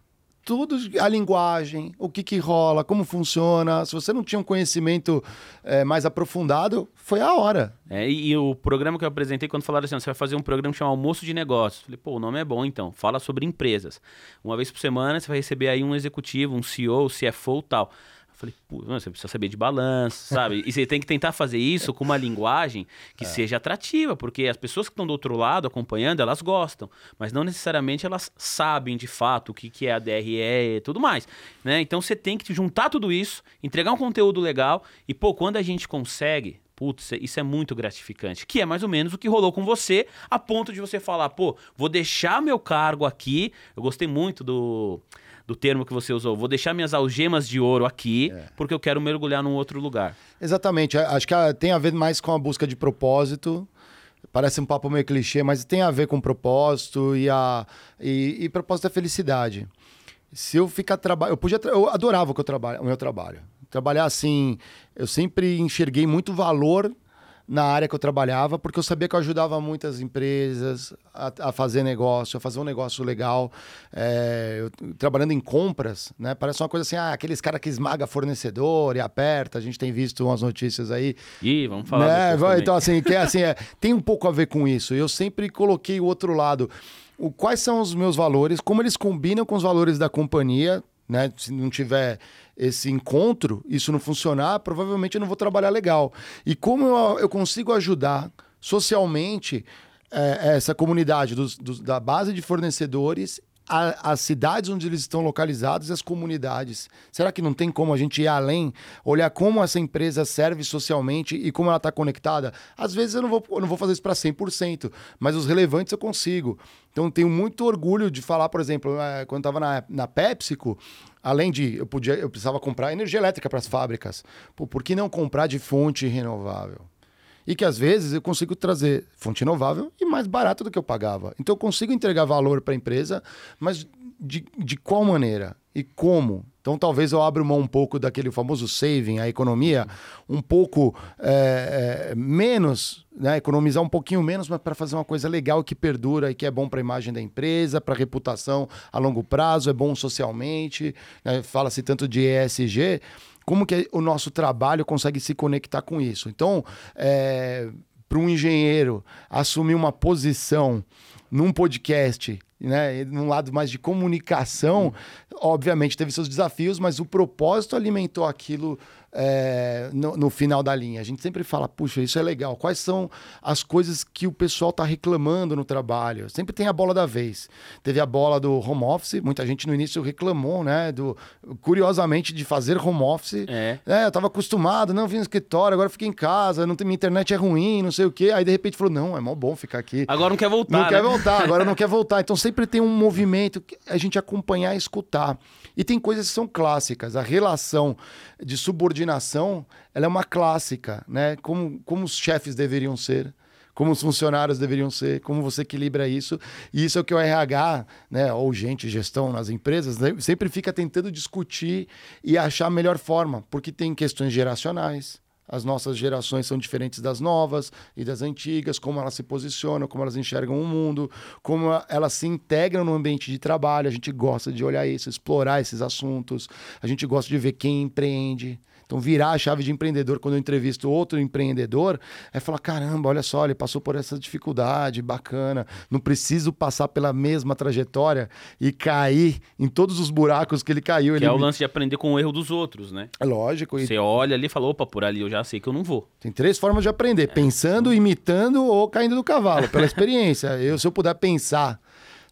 tudo, a linguagem, o que, que rola, como funciona. Se você não tinha um conhecimento é, mais aprofundado, foi a hora. É, e, e, o programa que eu apresentei, quando falaram assim, você vai fazer um programa que chama Almoço de Negócios. Falei, pô, o nome é bom então, fala sobre empresas. Uma vez por semana você vai receber aí um executivo, um CEO, CFO tal. Eu falei, pô, você precisa saber de balanço, sabe? e você tem que tentar fazer isso com uma linguagem que é. seja atrativa, porque as pessoas que estão do outro lado acompanhando, elas gostam, mas não necessariamente elas sabem de fato o que, que é a DRE e tudo mais, né? Então você tem que juntar tudo isso, entregar um conteúdo legal e, pô, quando a gente consegue, Putz, isso é muito gratificante. Que é mais ou menos o que rolou com você, a ponto de você falar, pô, vou deixar meu cargo aqui. Eu gostei muito do, do termo que você usou. Vou deixar minhas algemas de ouro aqui, é. porque eu quero mergulhar num outro lugar. Exatamente. Acho que tem a ver mais com a busca de propósito. Parece um papo meio clichê, mas tem a ver com propósito e, a, e, e propósito é felicidade. Se eu ficar trabalhando. Eu podia. Eu adorava o, que eu trabalho, o meu trabalho. Trabalhar assim, eu sempre enxerguei muito valor na área que eu trabalhava, porque eu sabia que eu ajudava muitas empresas a, a fazer negócio, a fazer um negócio legal. É, eu, trabalhando em compras, né? Parece uma coisa assim, ah, aqueles caras que esmaga fornecedor e aperta. A gente tem visto umas notícias aí. Ih, vamos falar. Né? Então, assim, que é, assim é, tem um pouco a ver com isso. Eu sempre coloquei o outro lado. O, quais são os meus valores, como eles combinam com os valores da companhia, né? Se não tiver esse encontro, isso não funcionar, provavelmente eu não vou trabalhar legal. E como eu, eu consigo ajudar socialmente é, essa comunidade dos, dos, da base de fornecedores as cidades onde eles estão localizados e as comunidades. Será que não tem como a gente ir além, olhar como essa empresa serve socialmente e como ela está conectada? Às vezes eu não vou, eu não vou fazer isso para 100%, mas os relevantes eu consigo. Então tenho muito orgulho de falar, por exemplo, é, quando estava na, na PepsiCo, além de eu podia, eu precisava comprar energia elétrica para as fábricas. Pô, por que não comprar de fonte renovável? E que às vezes eu consigo trazer fonte renovável e mais barato do que eu pagava. Então eu consigo entregar valor para a empresa, mas de, de qual maneira e como? Então talvez eu abra mão um pouco daquele famoso saving, a economia, um pouco é, é, menos, né? economizar um pouquinho menos, mas para fazer uma coisa legal que perdura e que é bom para a imagem da empresa, para a reputação a longo prazo, é bom socialmente. Né? Fala-se tanto de ESG como que o nosso trabalho consegue se conectar com isso. Então, é, para um engenheiro assumir uma posição num podcast, né, num lado mais de comunicação, obviamente teve seus desafios, mas o propósito alimentou aquilo é, no, no, final da linha. A gente sempre fala, puxa, isso é legal. Quais são as coisas que o pessoal está reclamando no trabalho? Sempre tem a bola da vez. Teve a bola do home office, muita gente no início reclamou, né? Do, curiosamente, de fazer home office. É. é eu estava acostumado, não vim no escritório, agora fiquei em casa, não tem, minha internet é ruim, não sei o quê. Aí de repente falou, não, é mó bom ficar aqui. Agora não quer voltar. Não né? quer voltar, agora não <laughs> quer voltar. Então sempre tem um movimento que a gente acompanhar e escutar. E tem coisas que são clássicas. A relação de subordinação, ela é uma clássica, né? Como, como os chefes deveriam ser, como os funcionários deveriam ser, como você equilibra isso. E isso é o que o RH, né, ou gente, gestão nas empresas, né, sempre fica tentando discutir e achar a melhor forma, porque tem questões geracionais as nossas gerações são diferentes das novas e das antigas, como elas se posicionam, como elas enxergam o mundo, como elas se integram no ambiente de trabalho. A gente gosta de olhar isso, explorar esses assuntos. A gente gosta de ver quem empreende. Então, virar a chave de empreendedor quando eu entrevisto outro empreendedor é falar: caramba, olha só, ele passou por essa dificuldade, bacana. Não preciso passar pela mesma trajetória e cair em todos os buracos que ele caiu. Que ele... é o lance de aprender com o erro dos outros, né? É lógico. Você olha ali e fala: opa, por ali eu já sei que eu não vou. Tem três formas de aprender: é. pensando, imitando ou caindo do cavalo, pela experiência. eu, se eu puder pensar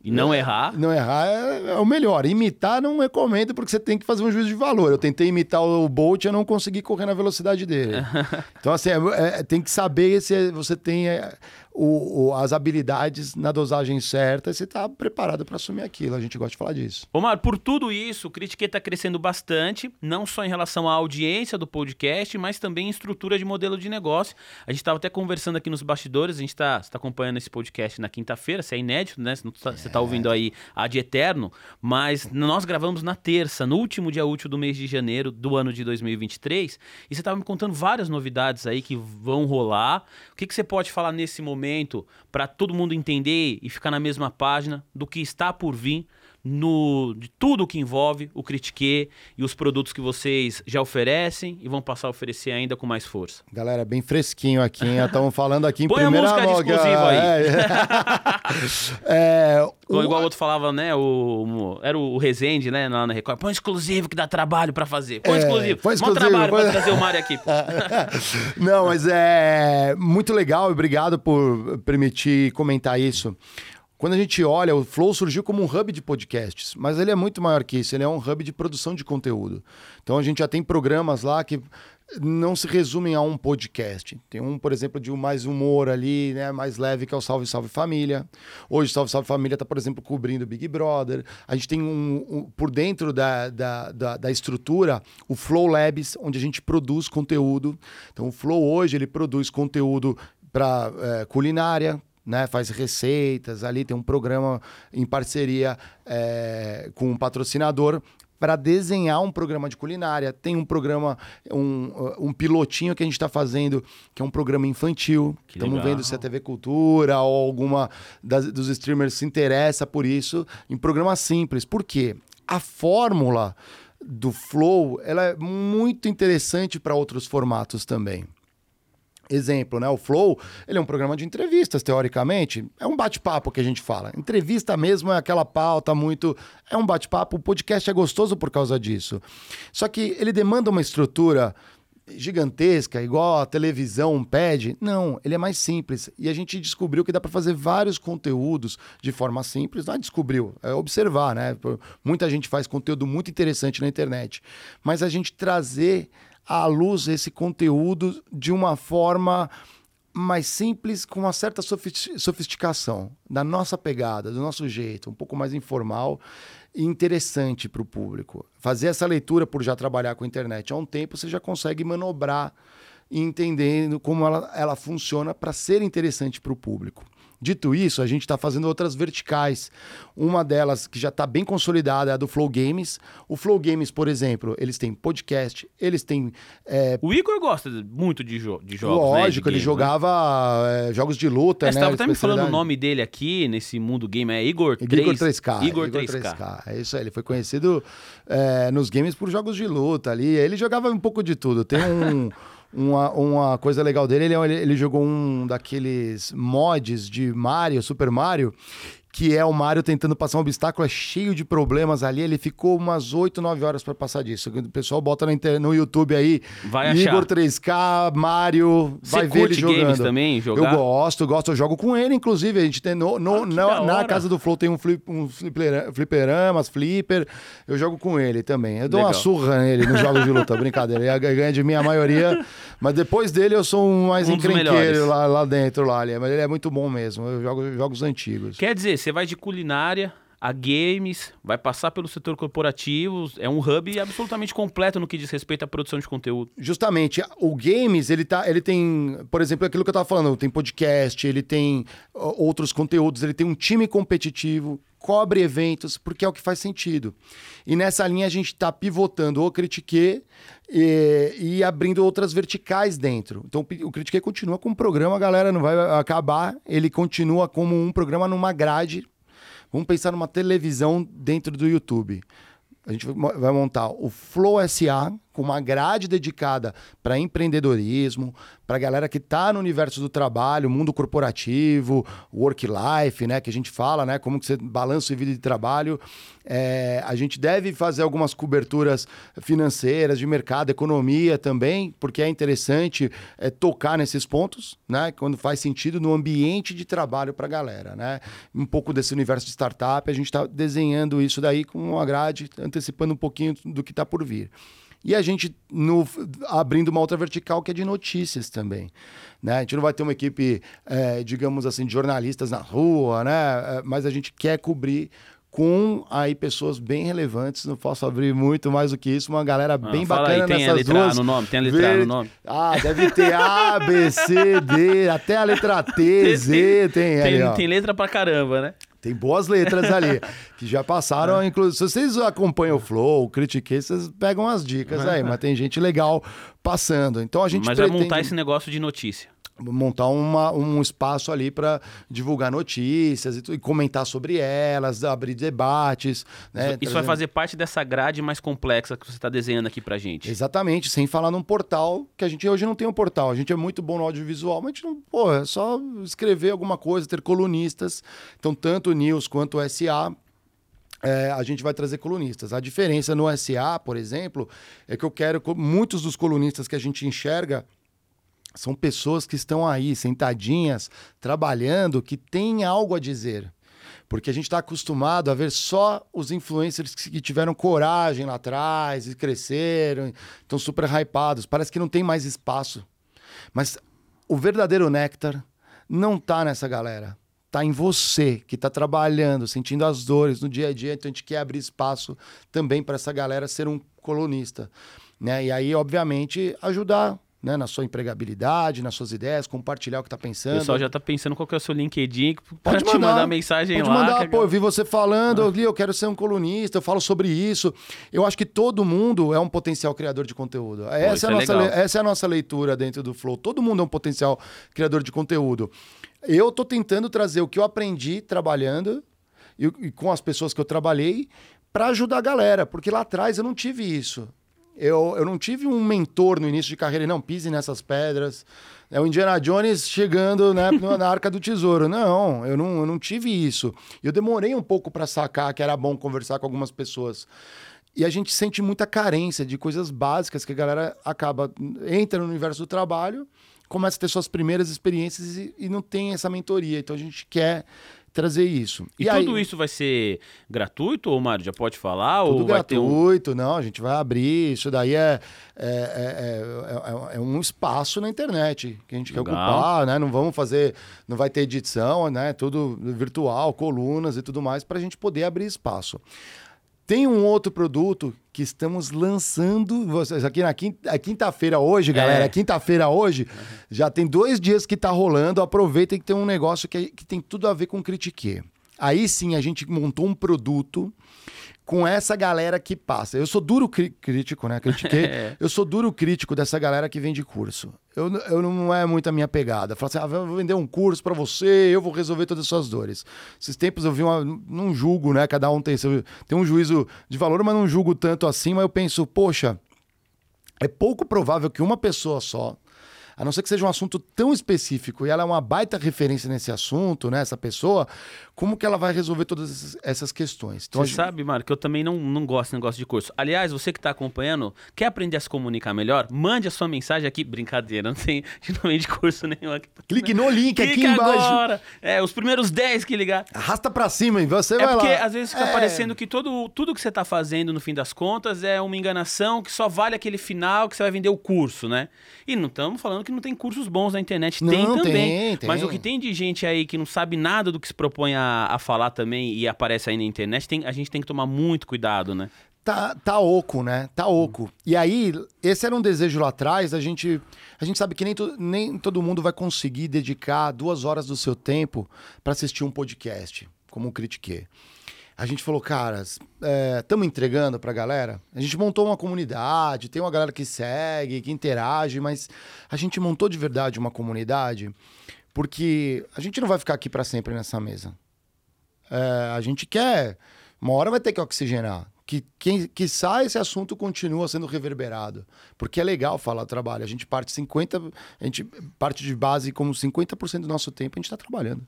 e não é, errar? Não errar é, é, o melhor. Imitar não recomendo porque você tem que fazer um juízo de valor. Eu tentei imitar o Bolt e eu não consegui correr na velocidade dele. <laughs> então, assim, é, é, tem que saber se você tem é, o, o, as habilidades na dosagem certa e você está preparado para assumir aquilo. A gente gosta de falar disso. Omar, por tudo isso, o Critique está crescendo bastante, não só em relação à audiência do podcast, mas também em estrutura de modelo de negócio. A gente estava até conversando aqui nos bastidores, a gente está tá acompanhando esse podcast na quinta-feira, se é inédito, né? Você está tá ouvindo aí a de eterno, mas nós gravamos na terça, no último dia útil do mês de janeiro do ano de 2023, e você estava me contando várias novidades aí que vão rolar. O que, que você pode falar nesse momento? Momento para todo mundo entender e ficar na mesma página do que está por vir no, de tudo que envolve o Critique e os produtos que vocês já oferecem e vão passar a oferecer ainda com mais força. Galera, bem fresquinho aqui, estamos falando aqui em Põe primeira a música de mão, exclusivo aí. É, é, <laughs> o- Igual o outro falava, né? O, era o Rezende, né? Lá na Record. Põe exclusivo que dá trabalho pra fazer. Põe É, exclusivo. põe Mó exclusivo, trabalho põe- pra trazer o Mário aqui. <laughs> Não, mas é muito legal e obrigado por permitir comentar isso. Quando a gente olha, o Flow surgiu como um hub de podcasts, mas ele é muito maior que isso, ele é um hub de produção de conteúdo. Então a gente já tem programas lá que não se resumem a um podcast. Tem um, por exemplo, de um mais humor ali, né, mais leve, que é o Salve Salve Família. Hoje, Salve Salve Família está, por exemplo, cobrindo o Big Brother. A gente tem um, um- por dentro da, da, da, da estrutura o Flow Labs, onde a gente produz conteúdo. Então, o Flow hoje ele produz conteúdo para culinária, né, faz receitas ali, tem um programa em parceria eh, com um patrocinador para desenhar um programa de culinária. Tem um programa, um, um pilotinho que a gente está fazendo, que é um programa infantil. Que Estamos vendo se a TV Cultura ou alguma das- dos streamers se interessa por isso, em programa simples. Por quê? A fórmula do Flow ela é muito interessante para outros formatos também. Exemplo, né? O Flow, ele é um programa de entrevistas, teoricamente. É um bate-papo que a gente fala. Entrevista mesmo é aquela pauta muito. É um bate-papo. O podcast é gostoso por causa disso. Só que ele demanda uma estrutura gigantesca, igual a televisão pede. Não, ele é mais simples. E a gente descobriu que dá para fazer vários conteúdos de forma simples. Não é descobriu, é observar, né? Muita gente faz conteúdo muito interessante na internet. Mas a gente trazer à luz esse conteúdo de uma forma mais simples, com uma certa sofis- sofisticação, da nossa pegada, do nosso jeito, um pouco mais informal e interessante para o público. Fazer essa leitura por já trabalhar com a internet há um tempo, você já consegue manobrar entendendo como ela, ela funciona para ser interessante para o público. Dito isso, a gente está fazendo outras verticais. Uma delas que já está bem consolidada é a do Flow Games. O Flow Games, por exemplo, eles têm podcast, eles têm é, O Igor gosta muito de, jo de jogos. né, de Lógico, ele games, né? jogava é, jogos de luta, É, né? você tava até me falando o nome dele aqui nesse mundo game. É Igor 3. Igor 3K. Igor 3K. É isso aí. Ele foi conhecido é, nos games por jogos de luta ali. Ele jogava um pouco de tudo. Tem um. <laughs> Uma, uma coisa legal dele, ele, ele, ele jogou um daqueles mods de Mario, Super Mario, que é o Mario tentando passar um obstáculo, é cheio de problemas ali. Ele ficou umas 8, 9 horas para passar disso. O pessoal bota inter- no YouTube aí, Vai Igor achar. 3K, Mario, Você vai ver ele jogando. games também? Jogar? Eu gosto, gosto. Eu jogo com ele, inclusive. A gente tem no, no- Ah, na, na casa do Flow tem um, flip, um flipera- fliperamas, flipper. Eu jogo com ele também. Eu dou uma Legal. surra nele nos jogos de luta, brincadeira. Ele ganha de mim a maioria. Mas depois dele eu sou um mais Um encrenqueiro lá, lá dentro, lá, ali. Mas ele é muito bom mesmo. Eu jogo jogos antigos. Quer dizer, você vai de culinária a games, vai passar pelo setor corporativo, é um hub absolutamente completo no que diz respeito à produção de conteúdo. Justamente, o games, ele, tá, ele tem, por exemplo, aquilo que eu tava falando, tem podcast, ele tem outros conteúdos, ele tem um time competitivo, cobre eventos, porque é o que faz sentido. E nessa linha a gente está pivotando o Critique e, e abrindo outras verticais dentro. Então o Critique continua como programa, galera, não vai acabar, ele continua como um programa numa grade. Vamos pensar numa televisão dentro do YouTube. A gente vai montar o Flow SA com uma grade dedicada para empreendedorismo, para a galera que está no universo do trabalho, mundo corporativo, work life, né, que a gente fala, né, como que você balança a vida de trabalho. É, a gente deve fazer algumas coberturas financeiras, de mercado, economia também, porque é interessante é, tocar nesses pontos, né, quando faz sentido no ambiente de trabalho para a galera, né. Um pouco desse universo de startup, a gente está desenhando isso daí com uma grade, antecipando um pouquinho do que está por vir. E a gente no, abrindo uma outra vertical que é de notícias também. Né? A gente não vai ter uma equipe, é, digamos assim, de jornalistas na rua, né? É, mas a gente quer cobrir com aí pessoas bem relevantes. Não posso abrir muito mais do que isso. Uma galera bem Ah, bacana aí, tem a nessas letra A duas. no nome, tem a letra A no nome. Ah, deve ter A, B, C, D, até a letra T, <laughs> Z tem, ali, Tem, ó. tem letra pra caramba, né? Tem boas letras ali, <laughs> que já passaram, É. inclusive. Se vocês acompanham o Flow, o Critiquei, vocês pegam as dicas aí, mas tem gente legal passando. Então a gente Mas vai pretende- montar esse negócio de notícia. Montar uma, um espaço ali para divulgar notícias e, e, comentar sobre elas, abrir debates. Né? Isso, isso vai fazer parte dessa grade mais complexa que você está desenhando aqui para gente. Exatamente, sem falar num portal, que a gente hoje não tem um portal. A gente é muito bom no audiovisual, mas a gente não. Pô, é só escrever alguma coisa, ter colunistas. Então, tanto o News quanto o SA é, a gente vai trazer colunistas. A diferença no SA, por exemplo, é que eu quero. Muitos dos colunistas que a gente enxerga são pessoas que estão aí, sentadinhas, trabalhando, que têm algo a dizer. Porque a gente está acostumado a ver só os influencers que tiveram coragem lá atrás e cresceram, estão super hypados. Parece que não tem mais espaço. Mas o verdadeiro néctar não está nessa galera. Está em você que está trabalhando, sentindo as dores no dia a dia. Então a gente quer abrir espaço também para essa galera ser um colunista. Né? E aí, obviamente, ajudar né, na sua empregabilidade, nas suas ideias, compartilhar o que está pensando. O pessoal já está pensando qual que é o seu LinkedIn para te mandar, mandar mensagem pode lá. Mandar, pô, eu vi você falando, ah. eu quero ser um colunista, eu falo sobre isso. Eu acho que todo mundo é um potencial criador de conteúdo. Pô, essa, é a é nossa, essa é a nossa leitura dentro do Flow. Todo mundo é um potencial criador de conteúdo. Eu estou tentando trazer o que eu aprendi trabalhando e, e com as pessoas que eu trabalhei para ajudar a galera, porque lá atrás eu não tive isso. Eu, eu não tive um mentor no início de carreira, não, pise nessas pedras. É o Indiana Jones chegando né, na Arca do Tesouro. Não, eu não, eu não tive isso. Eu demorei um pouco para sacar que era bom conversar com algumas pessoas. E a gente sente muita carência de coisas básicas que a galera acaba, entra no universo do trabalho, começa a ter suas primeiras experiências e, e não tem essa mentoria. Então a gente quer trazer isso. E, e tudo aí... isso vai ser gratuito, ou Mário, já pode falar? Tudo ou gratuito, um... não, a gente vai abrir, isso daí é, é, é, é, é um espaço na internet que a gente Legal. quer ocupar, né? Não vamos fazer, não vai ter edição, né? Tudo virtual, colunas e tudo mais, para a gente poder abrir espaço. Tem um outro produto que estamos lançando. Vocês aqui na quinta, quinta-feira hoje, galera. É. Quinta-feira hoje, uhum. já tem dois dias que está rolando. Aproveitem que tem um negócio que, que tem tudo a ver com critique. Aí sim a gente montou um produto com essa galera que passa. Eu sou duro crítico, né? Critiquei. <laughs> é. Eu sou duro crítico dessa galera que vende curso. Eu, eu não é muito a minha pegada. Falar assim, ah, vou vender um curso para você, eu vou resolver todas as suas dores. Esses tempos eu vi uma. Não julgo, né? Cada um tem, tem um juízo de valor, mas não julgo tanto assim. Mas eu penso, poxa, é pouco provável que uma pessoa só a não ser que seja um assunto tão específico e ela é uma baita referência nesse assunto, né, essa pessoa, como que ela vai resolver todas essas questões? Então, você gente... sabe, Marco, que eu também não, não gosto de negócio de curso. Aliás, você que está acompanhando, quer aprender a se comunicar melhor? Mande a sua mensagem aqui. Brincadeira, não tem <laughs> de curso nenhum aqui. Clique no link Clique aqui embaixo. agora. É, os primeiros 10 que ligar. Arrasta para cima e você é vai lá. É porque às vezes fica é... parecendo que todo, tudo que você está fazendo, no fim das contas, é uma enganação que só vale aquele final que você vai vender o curso, né? E não estamos falando que não tem cursos bons na internet. Tem não, também. Tem, tem. Mas o que tem de gente aí que não sabe nada do que se propõe a, a falar também e aparece aí na internet, tem, a gente tem que tomar muito cuidado, né? Tá, tá oco, né? Tá oco. E aí, esse era um desejo lá atrás, a gente, a gente sabe que nem, to, nem todo mundo vai conseguir dedicar duas horas do seu tempo para assistir um podcast, como o Critique a gente falou, caras, estamos é, entregando para a galera. A gente montou uma comunidade, tem uma galera que segue, que interage, mas a gente montou de verdade uma comunidade porque a gente não vai ficar aqui para sempre nessa mesa. É, a gente quer, uma hora vai ter que oxigenar. Que, quem, que sai esse assunto continua sendo reverberado. Porque é legal falar trabalho. A gente parte 50, a gente parte de base como 50% do nosso tempo a gente está trabalhando.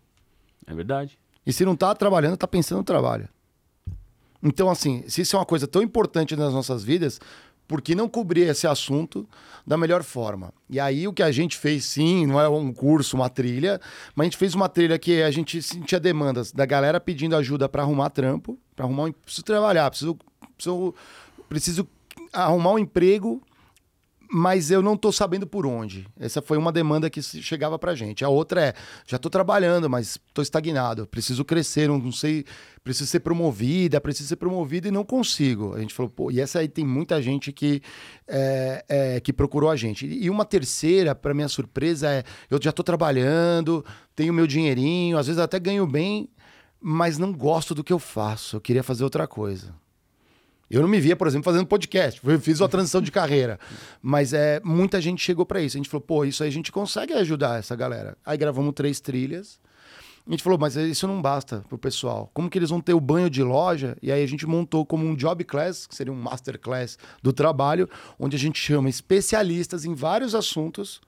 É verdade. E se não está trabalhando, está pensando no trabalho. Então, assim, se isso é uma coisa tão importante nas nossas vidas, por que não cobrir esse assunto da melhor forma? E aí o que a gente fez, sim, não é um curso, uma trilha, mas a gente fez uma trilha que a gente sentia demandas da galera pedindo ajuda para arrumar trampo, para arrumar um... preciso trabalhar, preciso, preciso, preciso arrumar um emprego mas eu não estou sabendo por onde. Essa foi uma demanda que chegava para gente. A outra é, já estou trabalhando, mas estou estagnado, preciso crescer, não, sei, preciso ser promovida, preciso ser promovida e não consigo. A gente falou, pô, e essa aí tem muita gente que, é, é, que procurou a gente. E uma terceira, para minha surpresa, é, eu já estou trabalhando, tenho meu dinheirinho, às vezes até ganho bem, mas não gosto do que eu faço, eu queria fazer outra coisa. Eu não me via, por exemplo, fazendo podcast. Eu fiz uma transição de carreira. Mas é, muita gente chegou para isso. A gente falou, pô, isso aí a gente consegue ajudar essa galera. Aí gravamos três trilhas. A gente falou, mas isso não basta pro pessoal. Como que eles vão ter o banho de loja? E aí a gente montou como um job class, que seria um master class do trabalho, onde a gente chama especialistas em vários assuntos,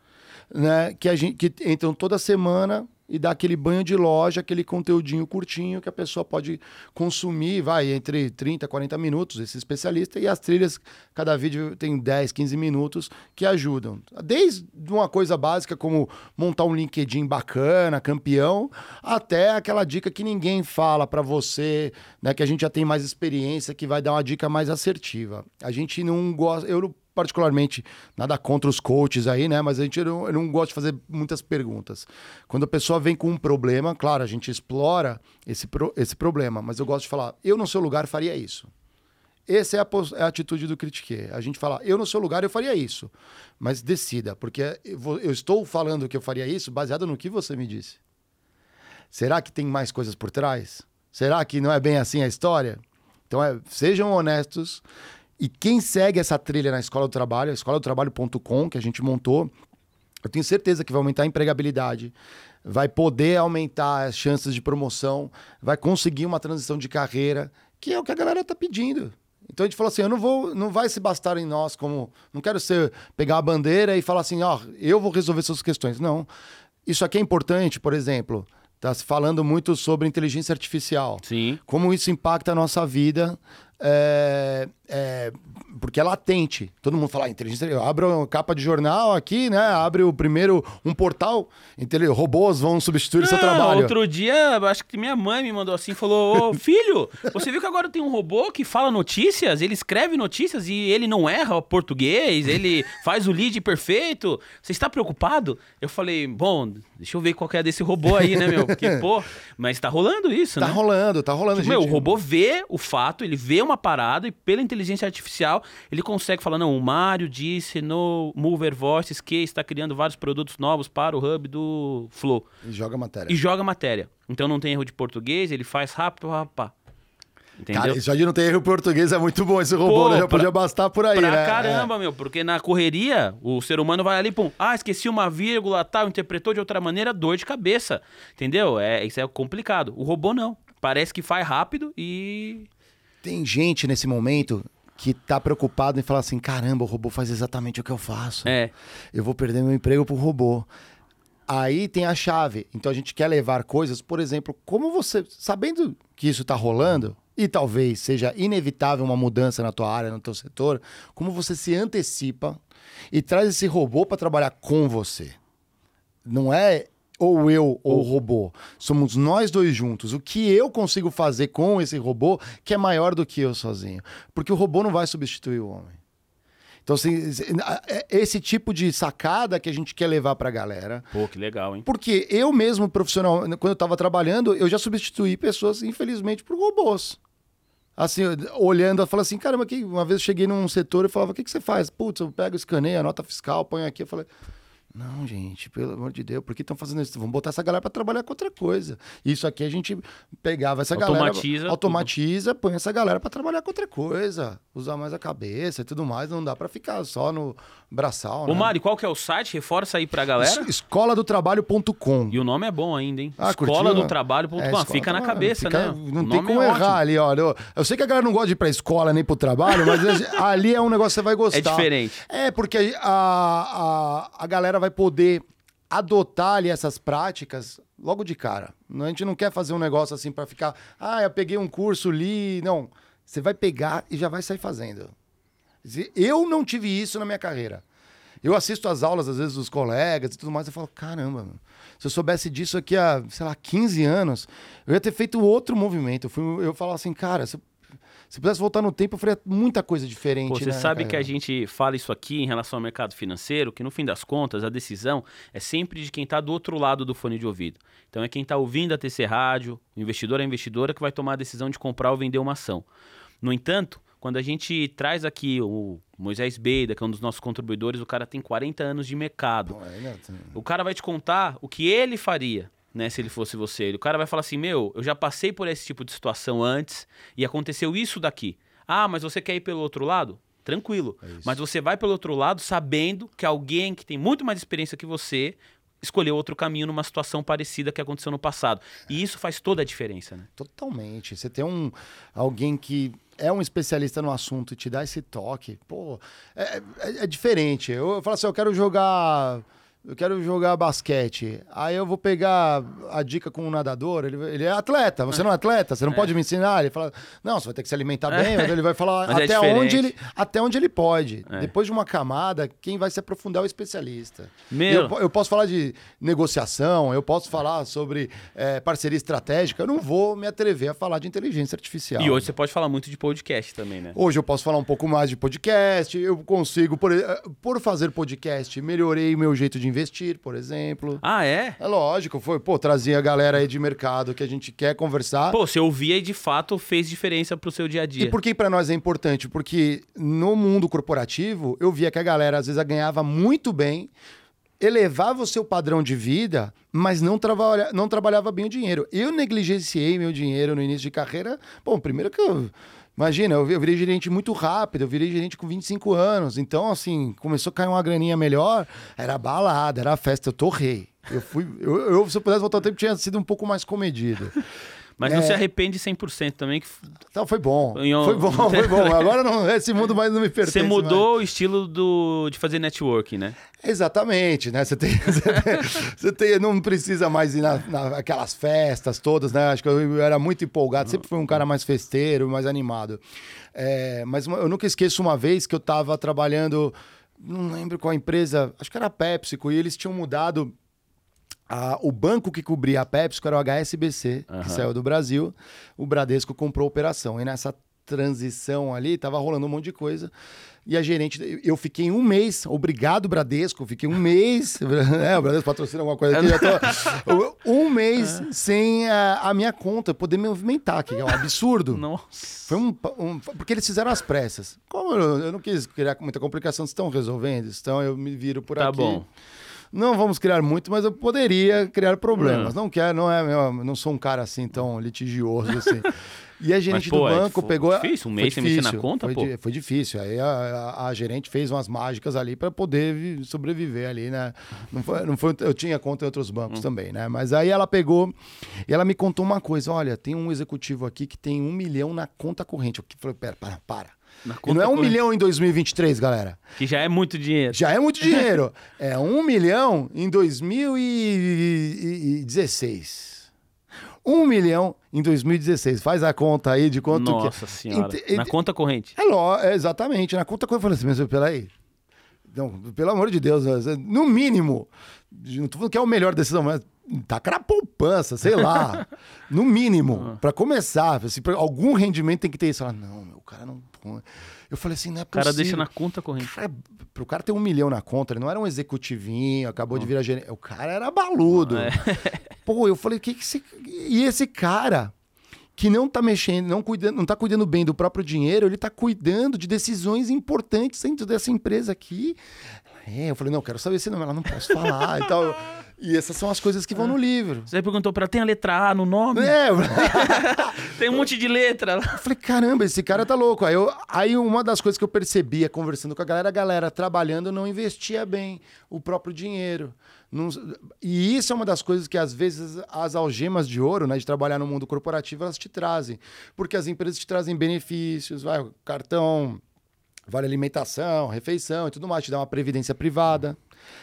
né? Que, a gente, que entram toda semana e dá aquele banho de loja, aquele conteúdinho curtinho que a pessoa pode consumir, vai, entre 30 40 minutos, esse especialista, e as trilhas, cada vídeo tem 10, 15 minutos que ajudam. Desde uma coisa básica como montar um LinkedIn bacana, campeão, até aquela dica que ninguém fala para você, né, que a gente já tem mais experiência, que vai dar uma dica mais assertiva. A gente não gosta, eu particularmente, nada contra os coaches aí, né? Mas a gente não, eu não gosto de fazer muitas perguntas. Quando a pessoa vem com um problema, claro, a gente explora esse, pro, esse problema, mas eu gosto de falar, eu no seu lugar faria isso. Essa é a, é a, atitude do critique. A gente fala, eu no seu lugar eu faria isso. Mas decida, porque eu, vou, eu estou falando que eu faria isso baseado no que você me disse. Será que tem mais coisas por trás? Será que não é bem assim a história? Então, é, sejam honestos, e quem segue essa trilha na Escola do Trabalho, escola do trabalho.com, que a gente montou, eu tenho certeza que vai aumentar a empregabilidade, vai poder aumentar as chances de promoção, vai conseguir uma transição de carreira, que é o que a galera está pedindo. Então a gente falou assim, eu não vou, não vai se bastar em nós como, não quero ser pegar a bandeira e falar assim, ó, oh, eu vou resolver suas questões. Não. Isso aqui é importante, por exemplo, está se falando muito sobre inteligência artificial. Sim. Como isso impacta a nossa vida é, é, porque é latente. Todo mundo fala, ah, inteligência. Eu abro uma capa de jornal aqui, né? Abre o primeiro um portal, robôs vão substituir Não, seu trabalho. Outro dia, acho que minha mãe me mandou assim, falou: Ô, <laughs> filho, você viu que agora tem um robô que fala notícias, ele escreve notícias e ele não erra português, ele faz o lead perfeito. Você está preocupado? Eu falei, bom, deixa eu ver qual é desse robô aí, né, meu? Porque, pô, mas tá rolando isso, tá né? Tá rolando, tá rolando. Tipo, gente... Meu, o robô vê o fato, ele vê uma parada e pela inteligência artificial ele consegue falar, não, o Mário disse no Mover Voices que está criando vários produtos novos para o hub do Flow. E joga matéria. E joga matéria. Então não tem erro de português, ele faz rápido, rapá. Entendeu? Cara, isso aí não tem erro português, é muito bom esse robô, Pô, né? Já pra, podia bastar por aí, pra né? caramba, é. meu, porque na correria, o ser humano vai ali, pum, ah, esqueci uma vírgula, tal, interpretou de outra maneira, dor de cabeça, entendeu? É, isso é complicado. O robô não. Parece que faz rápido e tem gente nesse momento que tá preocupado em falar assim: caramba, o robô faz exatamente o que eu faço. É. Eu vou perder meu emprego pro robô. Aí tem a chave. Então a gente quer levar coisas, por exemplo, como você, sabendo que isso está rolando, e talvez seja inevitável uma mudança na tua área, no teu setor, como você se antecipa e traz esse robô para trabalhar com você. Não é ou eu ou o robô. Somos nós dois juntos. O que eu consigo fazer com esse robô que é maior do que eu sozinho? Porque o robô não vai substituir o homem. Então, assim, é, esse tipo de sacada que a gente quer levar para a galera. Pô, que legal, hein? Porque eu mesmo, profissional, quando eu estava trabalhando, eu já substituí pessoas, infelizmente, por robôs. Assim, olhando, eu falo assim, caramba, que uma vez eu cheguei num setor e falava, o que, que você faz? Putz, eu pego, escaneio a nota fiscal, ponho aqui. Eu falei, não, gente, pelo amor de Deus, por que estão fazendo isso? Vamos botar essa galera para trabalhar com outra coisa. Isso aqui a gente pegava essa automatiza galera, automatiza, tudo. põe essa galera para trabalhar com outra coisa, usar mais a cabeça e tudo mais, não dá para ficar só no braçal, Ô, né? Mari, qual que é o site? Reforça aí pra galera. Escola do Trabalho.com. E o nome é bom ainda, hein? Ah, escola do Trabalho.com. É, fica na cabeça, fica, né? Não tem como é errar ali, ó. Eu, eu, sei que a galera não gosta de ir pra escola nem pro trabalho, mas <laughs> ali é um negócio que você vai gostar. É diferente. É, porque a, a, a galera vai poder adotar ali essas práticas logo de cara. A gente não quer fazer um negócio assim para ficar, ah, eu peguei um curso, li. Não. Você vai pegar e já vai sair fazendo. Eu não tive isso na minha carreira. Eu assisto as aulas, às vezes, dos colegas e tudo mais, e falo, caramba, se eu soubesse disso aqui há, sei lá, 15 anos, eu ia ter feito outro movimento. Eu, fui, eu falo assim, cara, se, se pudesse voltar no tempo, eu faria muita coisa diferente. Pô, você né, sabe cara? que a gente fala isso aqui em relação ao mercado financeiro, que no fim das contas, a decisão é sempre de quem está do outro lado do fone de ouvido. Então é quem está ouvindo a TC Rádio, o investidor, a investidora, que vai tomar a decisão de comprar ou vender uma ação. No entanto, quando a gente traz aqui o Moisés Beida, que é um dos nossos contribuidores, o cara tem 40 anos de mercado. O cara vai te contar o que ele faria, né, se ele fosse você. O cara vai falar assim: "Meu, eu já passei por esse tipo de situação antes e aconteceu isso daqui. Ah, mas você quer ir pelo outro lado? Tranquilo. É mas você vai pelo outro lado sabendo que alguém que tem muito mais experiência que você escolheu outro caminho numa situação parecida que aconteceu no passado. E isso faz toda a diferença, né? Totalmente. Você tem um alguém que é um especialista no assunto e te dá esse toque, pô, é, é- é diferente. Eu, eu falo assim, eu quero jogar. Eu quero jogar basquete. Aí eu vou pegar a dica com um nadador. Ele, ele é atleta. Você não é atleta? Você não pode me ensinar? Ele fala, não, você vai ter que se alimentar bem. Mas ele vai falar Mas é até, diferente. onde ele, até onde ele pode. É. Depois de uma camada, quem vai se aprofundar é o especialista. Meu. Eu, eu posso falar de negociação, eu posso falar sobre eh, parceria estratégica. Eu não vou me atrever a falar de inteligência artificial. E hoje você pode falar muito de podcast também, né? Hoje eu posso falar um pouco mais de podcast, eu consigo, por, eh, por fazer podcast, melhorei o meu jeito de investir, por exemplo. Ah, é? É lógico, foi, pô, trazia a galera aí de mercado que a gente quer conversar. Pô, você ouvia e de fato fez diferença pro seu dia a dia. E por que para nós é importante? Porque no mundo corporativo, eu via que a galera às vezes ganhava muito bem, elevava o seu padrão de vida, mas não, trabalha, não trabalhava bem o dinheiro. Eu negligenciei meu dinheiro no início de carreira. Bom, primeiro que eu. Imagina, eu vi- eu virei gerente muito rápido, eu virei gerente com 25 anos. Então, assim, começou a cair uma graninha melhor, era balada, era festa, eu torrei. Eu fui. Eu, eu, se eu pudesse voltar ao tempo, tinha sido um pouco mais comedido. Mas não É. se arrepende 100% também que Então foi bom. Foi bom, foi <laughs> bom. Agora não, esse mundo mais não me pertence. você mais. mudou o estilo do, de fazer networking, né? Exatamente, né? Você tem, <laughs> você tem, você tem- não precisa mais ir na, naquelas festas todas, né? Acho que eu, eu era muito empolgado, sempre fui um cara mais festeiro, mais animado. É, mas eu nunca esqueço uma vez que eu estava trabalhando, não lembro qual empresa, acho que era a PepsiCo, e eles tinham mudado. A- o banco que cobria a PepsiCo era o HSBC, Aham. que saiu do Brasil. O Bradesco comprou a operação. E nessa transição ali, tava rolando um monte de coisa. E a gerente, eu fiquei um mês, obrigado Bradesco, fiquei um mês, <laughs> é, o Bradesco patrocina alguma coisa aqui, tô, <laughs> um mês sem a, a minha conta poder me movimentar, que é um absurdo. Nossa. Foi um, um- Porque eles fizeram as pressas. Como eu, eu não quis criar muita complicação, estão resolvendo, então eu me viro por Tá aqui. bom. Não vamos criar muito, mas eu poderia criar problemas. Hum. Não quero, não é, meu, não sou um cara assim tão litigioso assim. E a gerente pô, do é banco difo- pegou. difícil, um foi mês sem mexer na conta, foi, pô. foi difícil. Aí a, a- a gerente fez umas mágicas ali para poder vi- sobreviver ali, né? Não foi, não foi, eu tinha conta em outros Hum. bancos também, né? Mas aí ela pegou e ela me contou uma coisa: olha, tem um executivo aqui que tem um milhão na conta corrente. Eu falei, pera, para, para. Na E não é um corrente. milhão em 2023, galera. Que já é muito dinheiro. Já é muito dinheiro. <laughs> é um milhão em 2016. Um milhão em 2016. Faz a conta aí de quanto Nossa que... senhora. Ente- Na conta corrente. É, é, exatamente. Na conta corrente eu falei assim, mas peraí. Não, pelo amor de Deus, no mínimo, não tô falando que é a melhor decisão, mas taca na poupança, sei lá. <laughs> no mínimo, para começar, assim, pra- algum rendimento tem que ter isso. Não, meu, o cara não. Eu falei assim, não é O cara possível. deixa na conta corrente. Cara, pro cara ter um milhão na conta, ele não era um executivinho, acabou de virar gerente. O cara era baludo. É. Pô, eu falei, o que que esse... E esse cara que não tá mexendo, não, cuidando, não tá cuidando bem do próprio dinheiro, ele tá cuidando de decisões importantes dentro dessa empresa aqui. É, eu falei, não, quero saber esse nome, ela não posso falar e tal. E essas são as coisas que vão no livro. Você perguntou pra ela, tem a letra A no nome? É, <laughs> Tem um monte de letra. Eu falei, caramba, esse cara tá louco. Aí, eu- aí uma das coisas que eu percebia conversando com a galera, a galera trabalhando não investia bem o próprio dinheiro. Não- e isso é uma das coisas que às vezes as algemas de ouro, né, de trabalhar no mundo corporativo, elas te trazem. Porque as empresas te trazem benefícios, vai, cartão, vale alimentação, refeição e tudo mais, te dá uma previdência privada.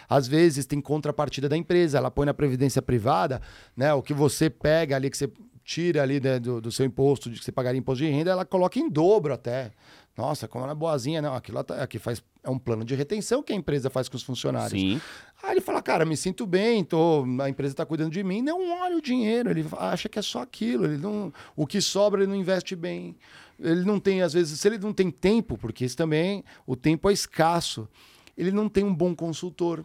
Às vezes tem contrapartida da empresa, ela põe na previdência privada, né? O que você pega ali, que você tira ali né, do, do seu imposto, de que você pagaria imposto de renda, ela coloca em dobro até. Nossa, como ela é boazinha, não. Aquilo tá- aqui faz, é um plano de retenção que a empresa faz com os funcionários. Sim. Aí ele fala, cara, me sinto bem, tô, a empresa está cuidando de mim. Não olha o dinheiro, ele acha que é só aquilo. Ele não, o que sobra ele não investe bem. Ele não tem, às vezes, se ele não tem tempo, porque isso também, o tempo é escasso, ele não tem um bom consultor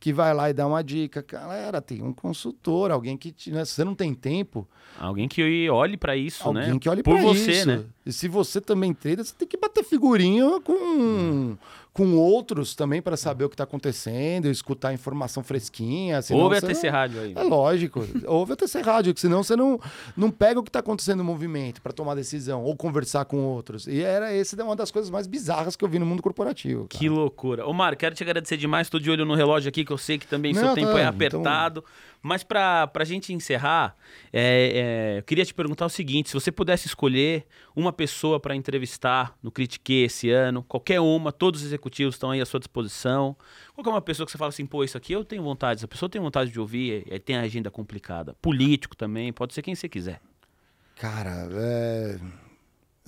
que vai lá e dá uma dica. Galera, tem um consultor, alguém que, te- né, se você não tem tempo, Alguém que olhe pra isso, alguém né? que olhe Por pra você, isso. né? E se você também treina, você tem que bater figurinha com, com outros também para saber o que está acontecendo, escutar informação fresquinha. Ouve a TC Rádio aí. É lógico. <laughs> Ouve a TC Rádio, que senão você não, não pega o que está acontecendo no movimento para tomar decisão ou conversar com outros. E era esse uma das coisas mais bizarras que eu vi no mundo corporativo. Cara. Que loucura. Ô, Mário, quero te agradecer demais. Estou de olho no relógio aqui, que eu sei que também não, seu tempo tá, é apertado. Então... Mas para a gente encerrar, é, é, eu queria te perguntar o seguinte: se você pudesse escolher uma pessoa para entrevistar no Critique esse ano, qualquer uma, todos os executivos estão aí à sua disposição. Qual é uma pessoa que você fala assim, pô, isso aqui eu tenho vontade, essa pessoa tem vontade de ouvir, e tem a agenda complicada. Político também, pode ser quem você quiser. Cara, é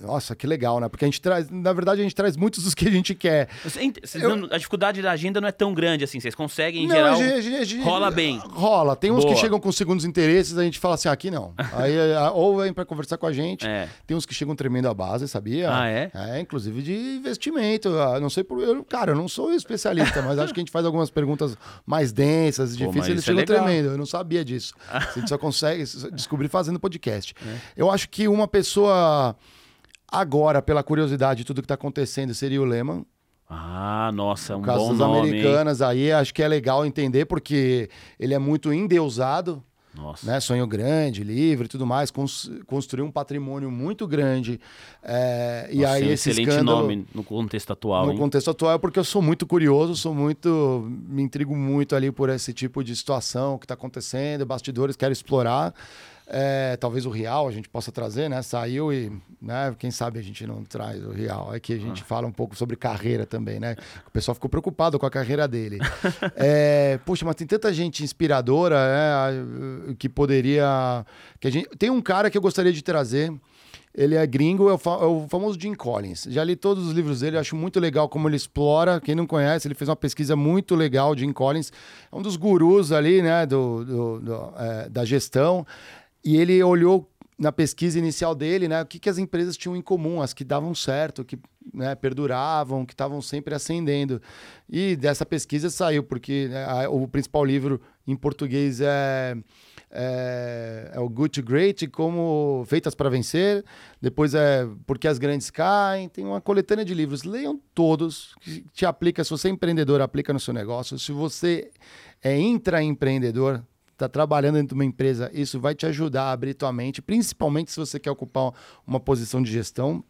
nossa, que legal, né? Porque a gente traz, na verdade, a gente traz muitos dos que a gente quer. Eu... A dificuldade da agenda não é tão grande assim, vocês conseguem, em não, geral, a gente, a gente, rola bem. Rola. Tem uns Boa. que chegam com segundos interesses, a gente fala assim, aqui não. Aí, <laughs> ou vem para conversar com a gente. É. Tem uns que chegam tremendo a base, sabia? Ah, é? É, inclusive de investimento. Ah, não sei por. Eu, cara, eu não sou especialista, mas acho que a gente faz algumas perguntas mais densas, Pô, difíceis, eles é chegam é tremendo. Eu não sabia disso. a gente só consegue descobrir fazendo podcast. É. Eu acho que uma pessoa. Agora, pela curiosidade de tudo que está acontecendo, seria o Lehman. Ah, nossa, um no caso bom nome, americanas hein? aí, acho que é legal entender porque ele é muito endeusado. Nossa. Né? Sonho grande, livre e tudo mais, construiu um patrimônio muito grande. É, e aí esse excelente nome no contexto atual. No hein? contexto atual é porque eu sou muito curioso, sou muito. me intrigo muito ali por esse tipo de situação que está acontecendo, bastidores, quero explorar. É, talvez o Real a gente possa trazer, né? Saiu e, né? Quem sabe a gente não traz o Real. É que a gente ah. fala um pouco sobre carreira também, né? O pessoal ficou preocupado com a carreira dele. <laughs> é, poxa, mas tem tanta gente inspiradora né, que poderia. Que a gente... Tem um cara que eu gostaria de trazer. Ele é gringo, é o, fa é o, famoso Jim Collins. Já li todos os livros dele, acho muito legal como ele explora. Quem não conhece, ele fez uma pesquisa muito legal. Jim Collins é um dos gurus ali, né, do, do, do é, da gestão. E ele olhou na pesquisa inicial dele, né, o que, que as empresas tinham em comum, as que davam certo, que né, perduravam, que estavam sempre ascendendo. E dessa pesquisa saiu, porque né, a, o principal livro em português é, é, é, o Good to Great, como Feitas para Vencer. Depois é Porque as Grandes Caem. Tem uma coletânea de livros. Leiam todos, que te aplica. Se você é empreendedor, aplica no seu negócio. Se você é intraempreendedor, está trabalhando dentro de uma empresa, isso vai te ajudar a abrir tua mente, principalmente se você quer ocupar uma posição de gestão.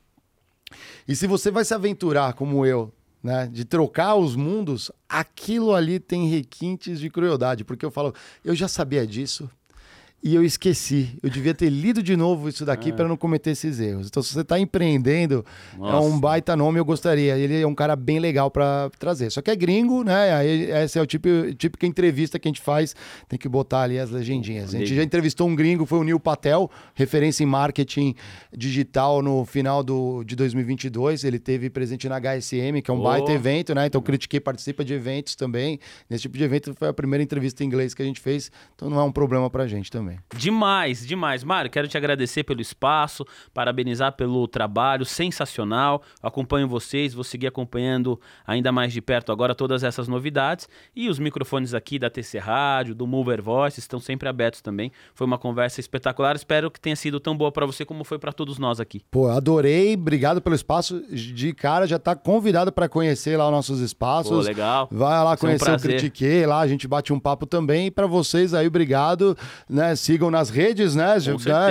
E se você vai se aventurar, como eu, né, de trocar os mundos, aquilo ali tem requintes de crueldade, porque eu falo, eu já sabia disso, e eu esqueci. Eu devia ter lido de novo isso daqui é. para não cometer esses erros. Então, se você está empreendendo, Nossa. é um baita nome, eu gostaria. Ele é um cara bem legal para trazer. Só que é gringo, né? Aí, essa é o tipo, típica entrevista que a gente faz, tem que botar ali as legendinhas. A gente já entrevistou um gringo, foi o Neil Patel, referência em marketing digital no final do, de 2022. Ele teve presente na HSM, que é um oh. baita evento, né? Então, critiquei, participa de eventos também. Nesse tipo de evento foi a primeira entrevista em inglês que a gente fez, então não é um problema para gente também também. Demais, demais. Mário, quero te agradecer pelo espaço, parabenizar pelo trabalho sensacional. Acompanho vocês, vou seguir acompanhando ainda mais de perto agora todas essas novidades. E os microfones aqui da TC Rádio, do Mover Voice, estão sempre abertos também. Foi uma conversa espetacular. Espero que tenha sido tão boa para você como foi para todos nós aqui. Pô, adorei. Obrigado pelo espaço. De cara, já está convidado para conhecer lá os nossos espaços. Pô, legal. Vai lá conhecer um o Critiquei, lá a gente bate um papo também. E para vocês aí, obrigado. Né? Sigam nas redes, né?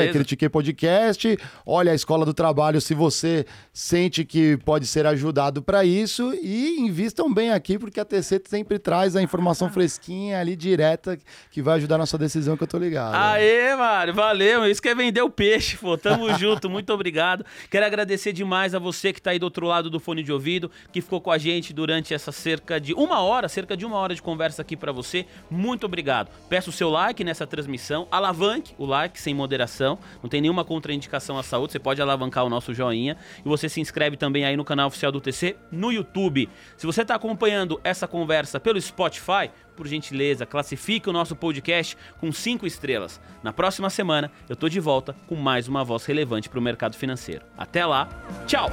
né? Critiquei Podcast. Olha a Escola do Trabalho se você sente que pode ser ajudado para isso. E invistam bem aqui, porque a TC sempre traz a informação <laughs> fresquinha ali, direta, que vai ajudar na sua decisão, que eu tô ligado. Aê, Mário, valeu. Isso que é vender o peixe, pô. Tamo <laughs> junto, muito obrigado. Quero agradecer demais a você que tá aí do outro lado do fone de ouvido, que ficou com a gente durante essa cerca de uma hora, cerca de uma hora de conversa aqui para você. Muito obrigado. Peço o seu like nessa transmissão alavanque o like sem moderação, não tem nenhuma contraindicação à saúde, você pode alavancar o nosso joinha e você se inscreve também aí no canal oficial do TC no YouTube. Se você está acompanhando essa conversa pelo Spotify, por gentileza, classifique o nosso podcast com 5 estrelas. Na próxima semana eu tô de volta com mais uma voz relevante para o mercado financeiro. Até lá, tchau!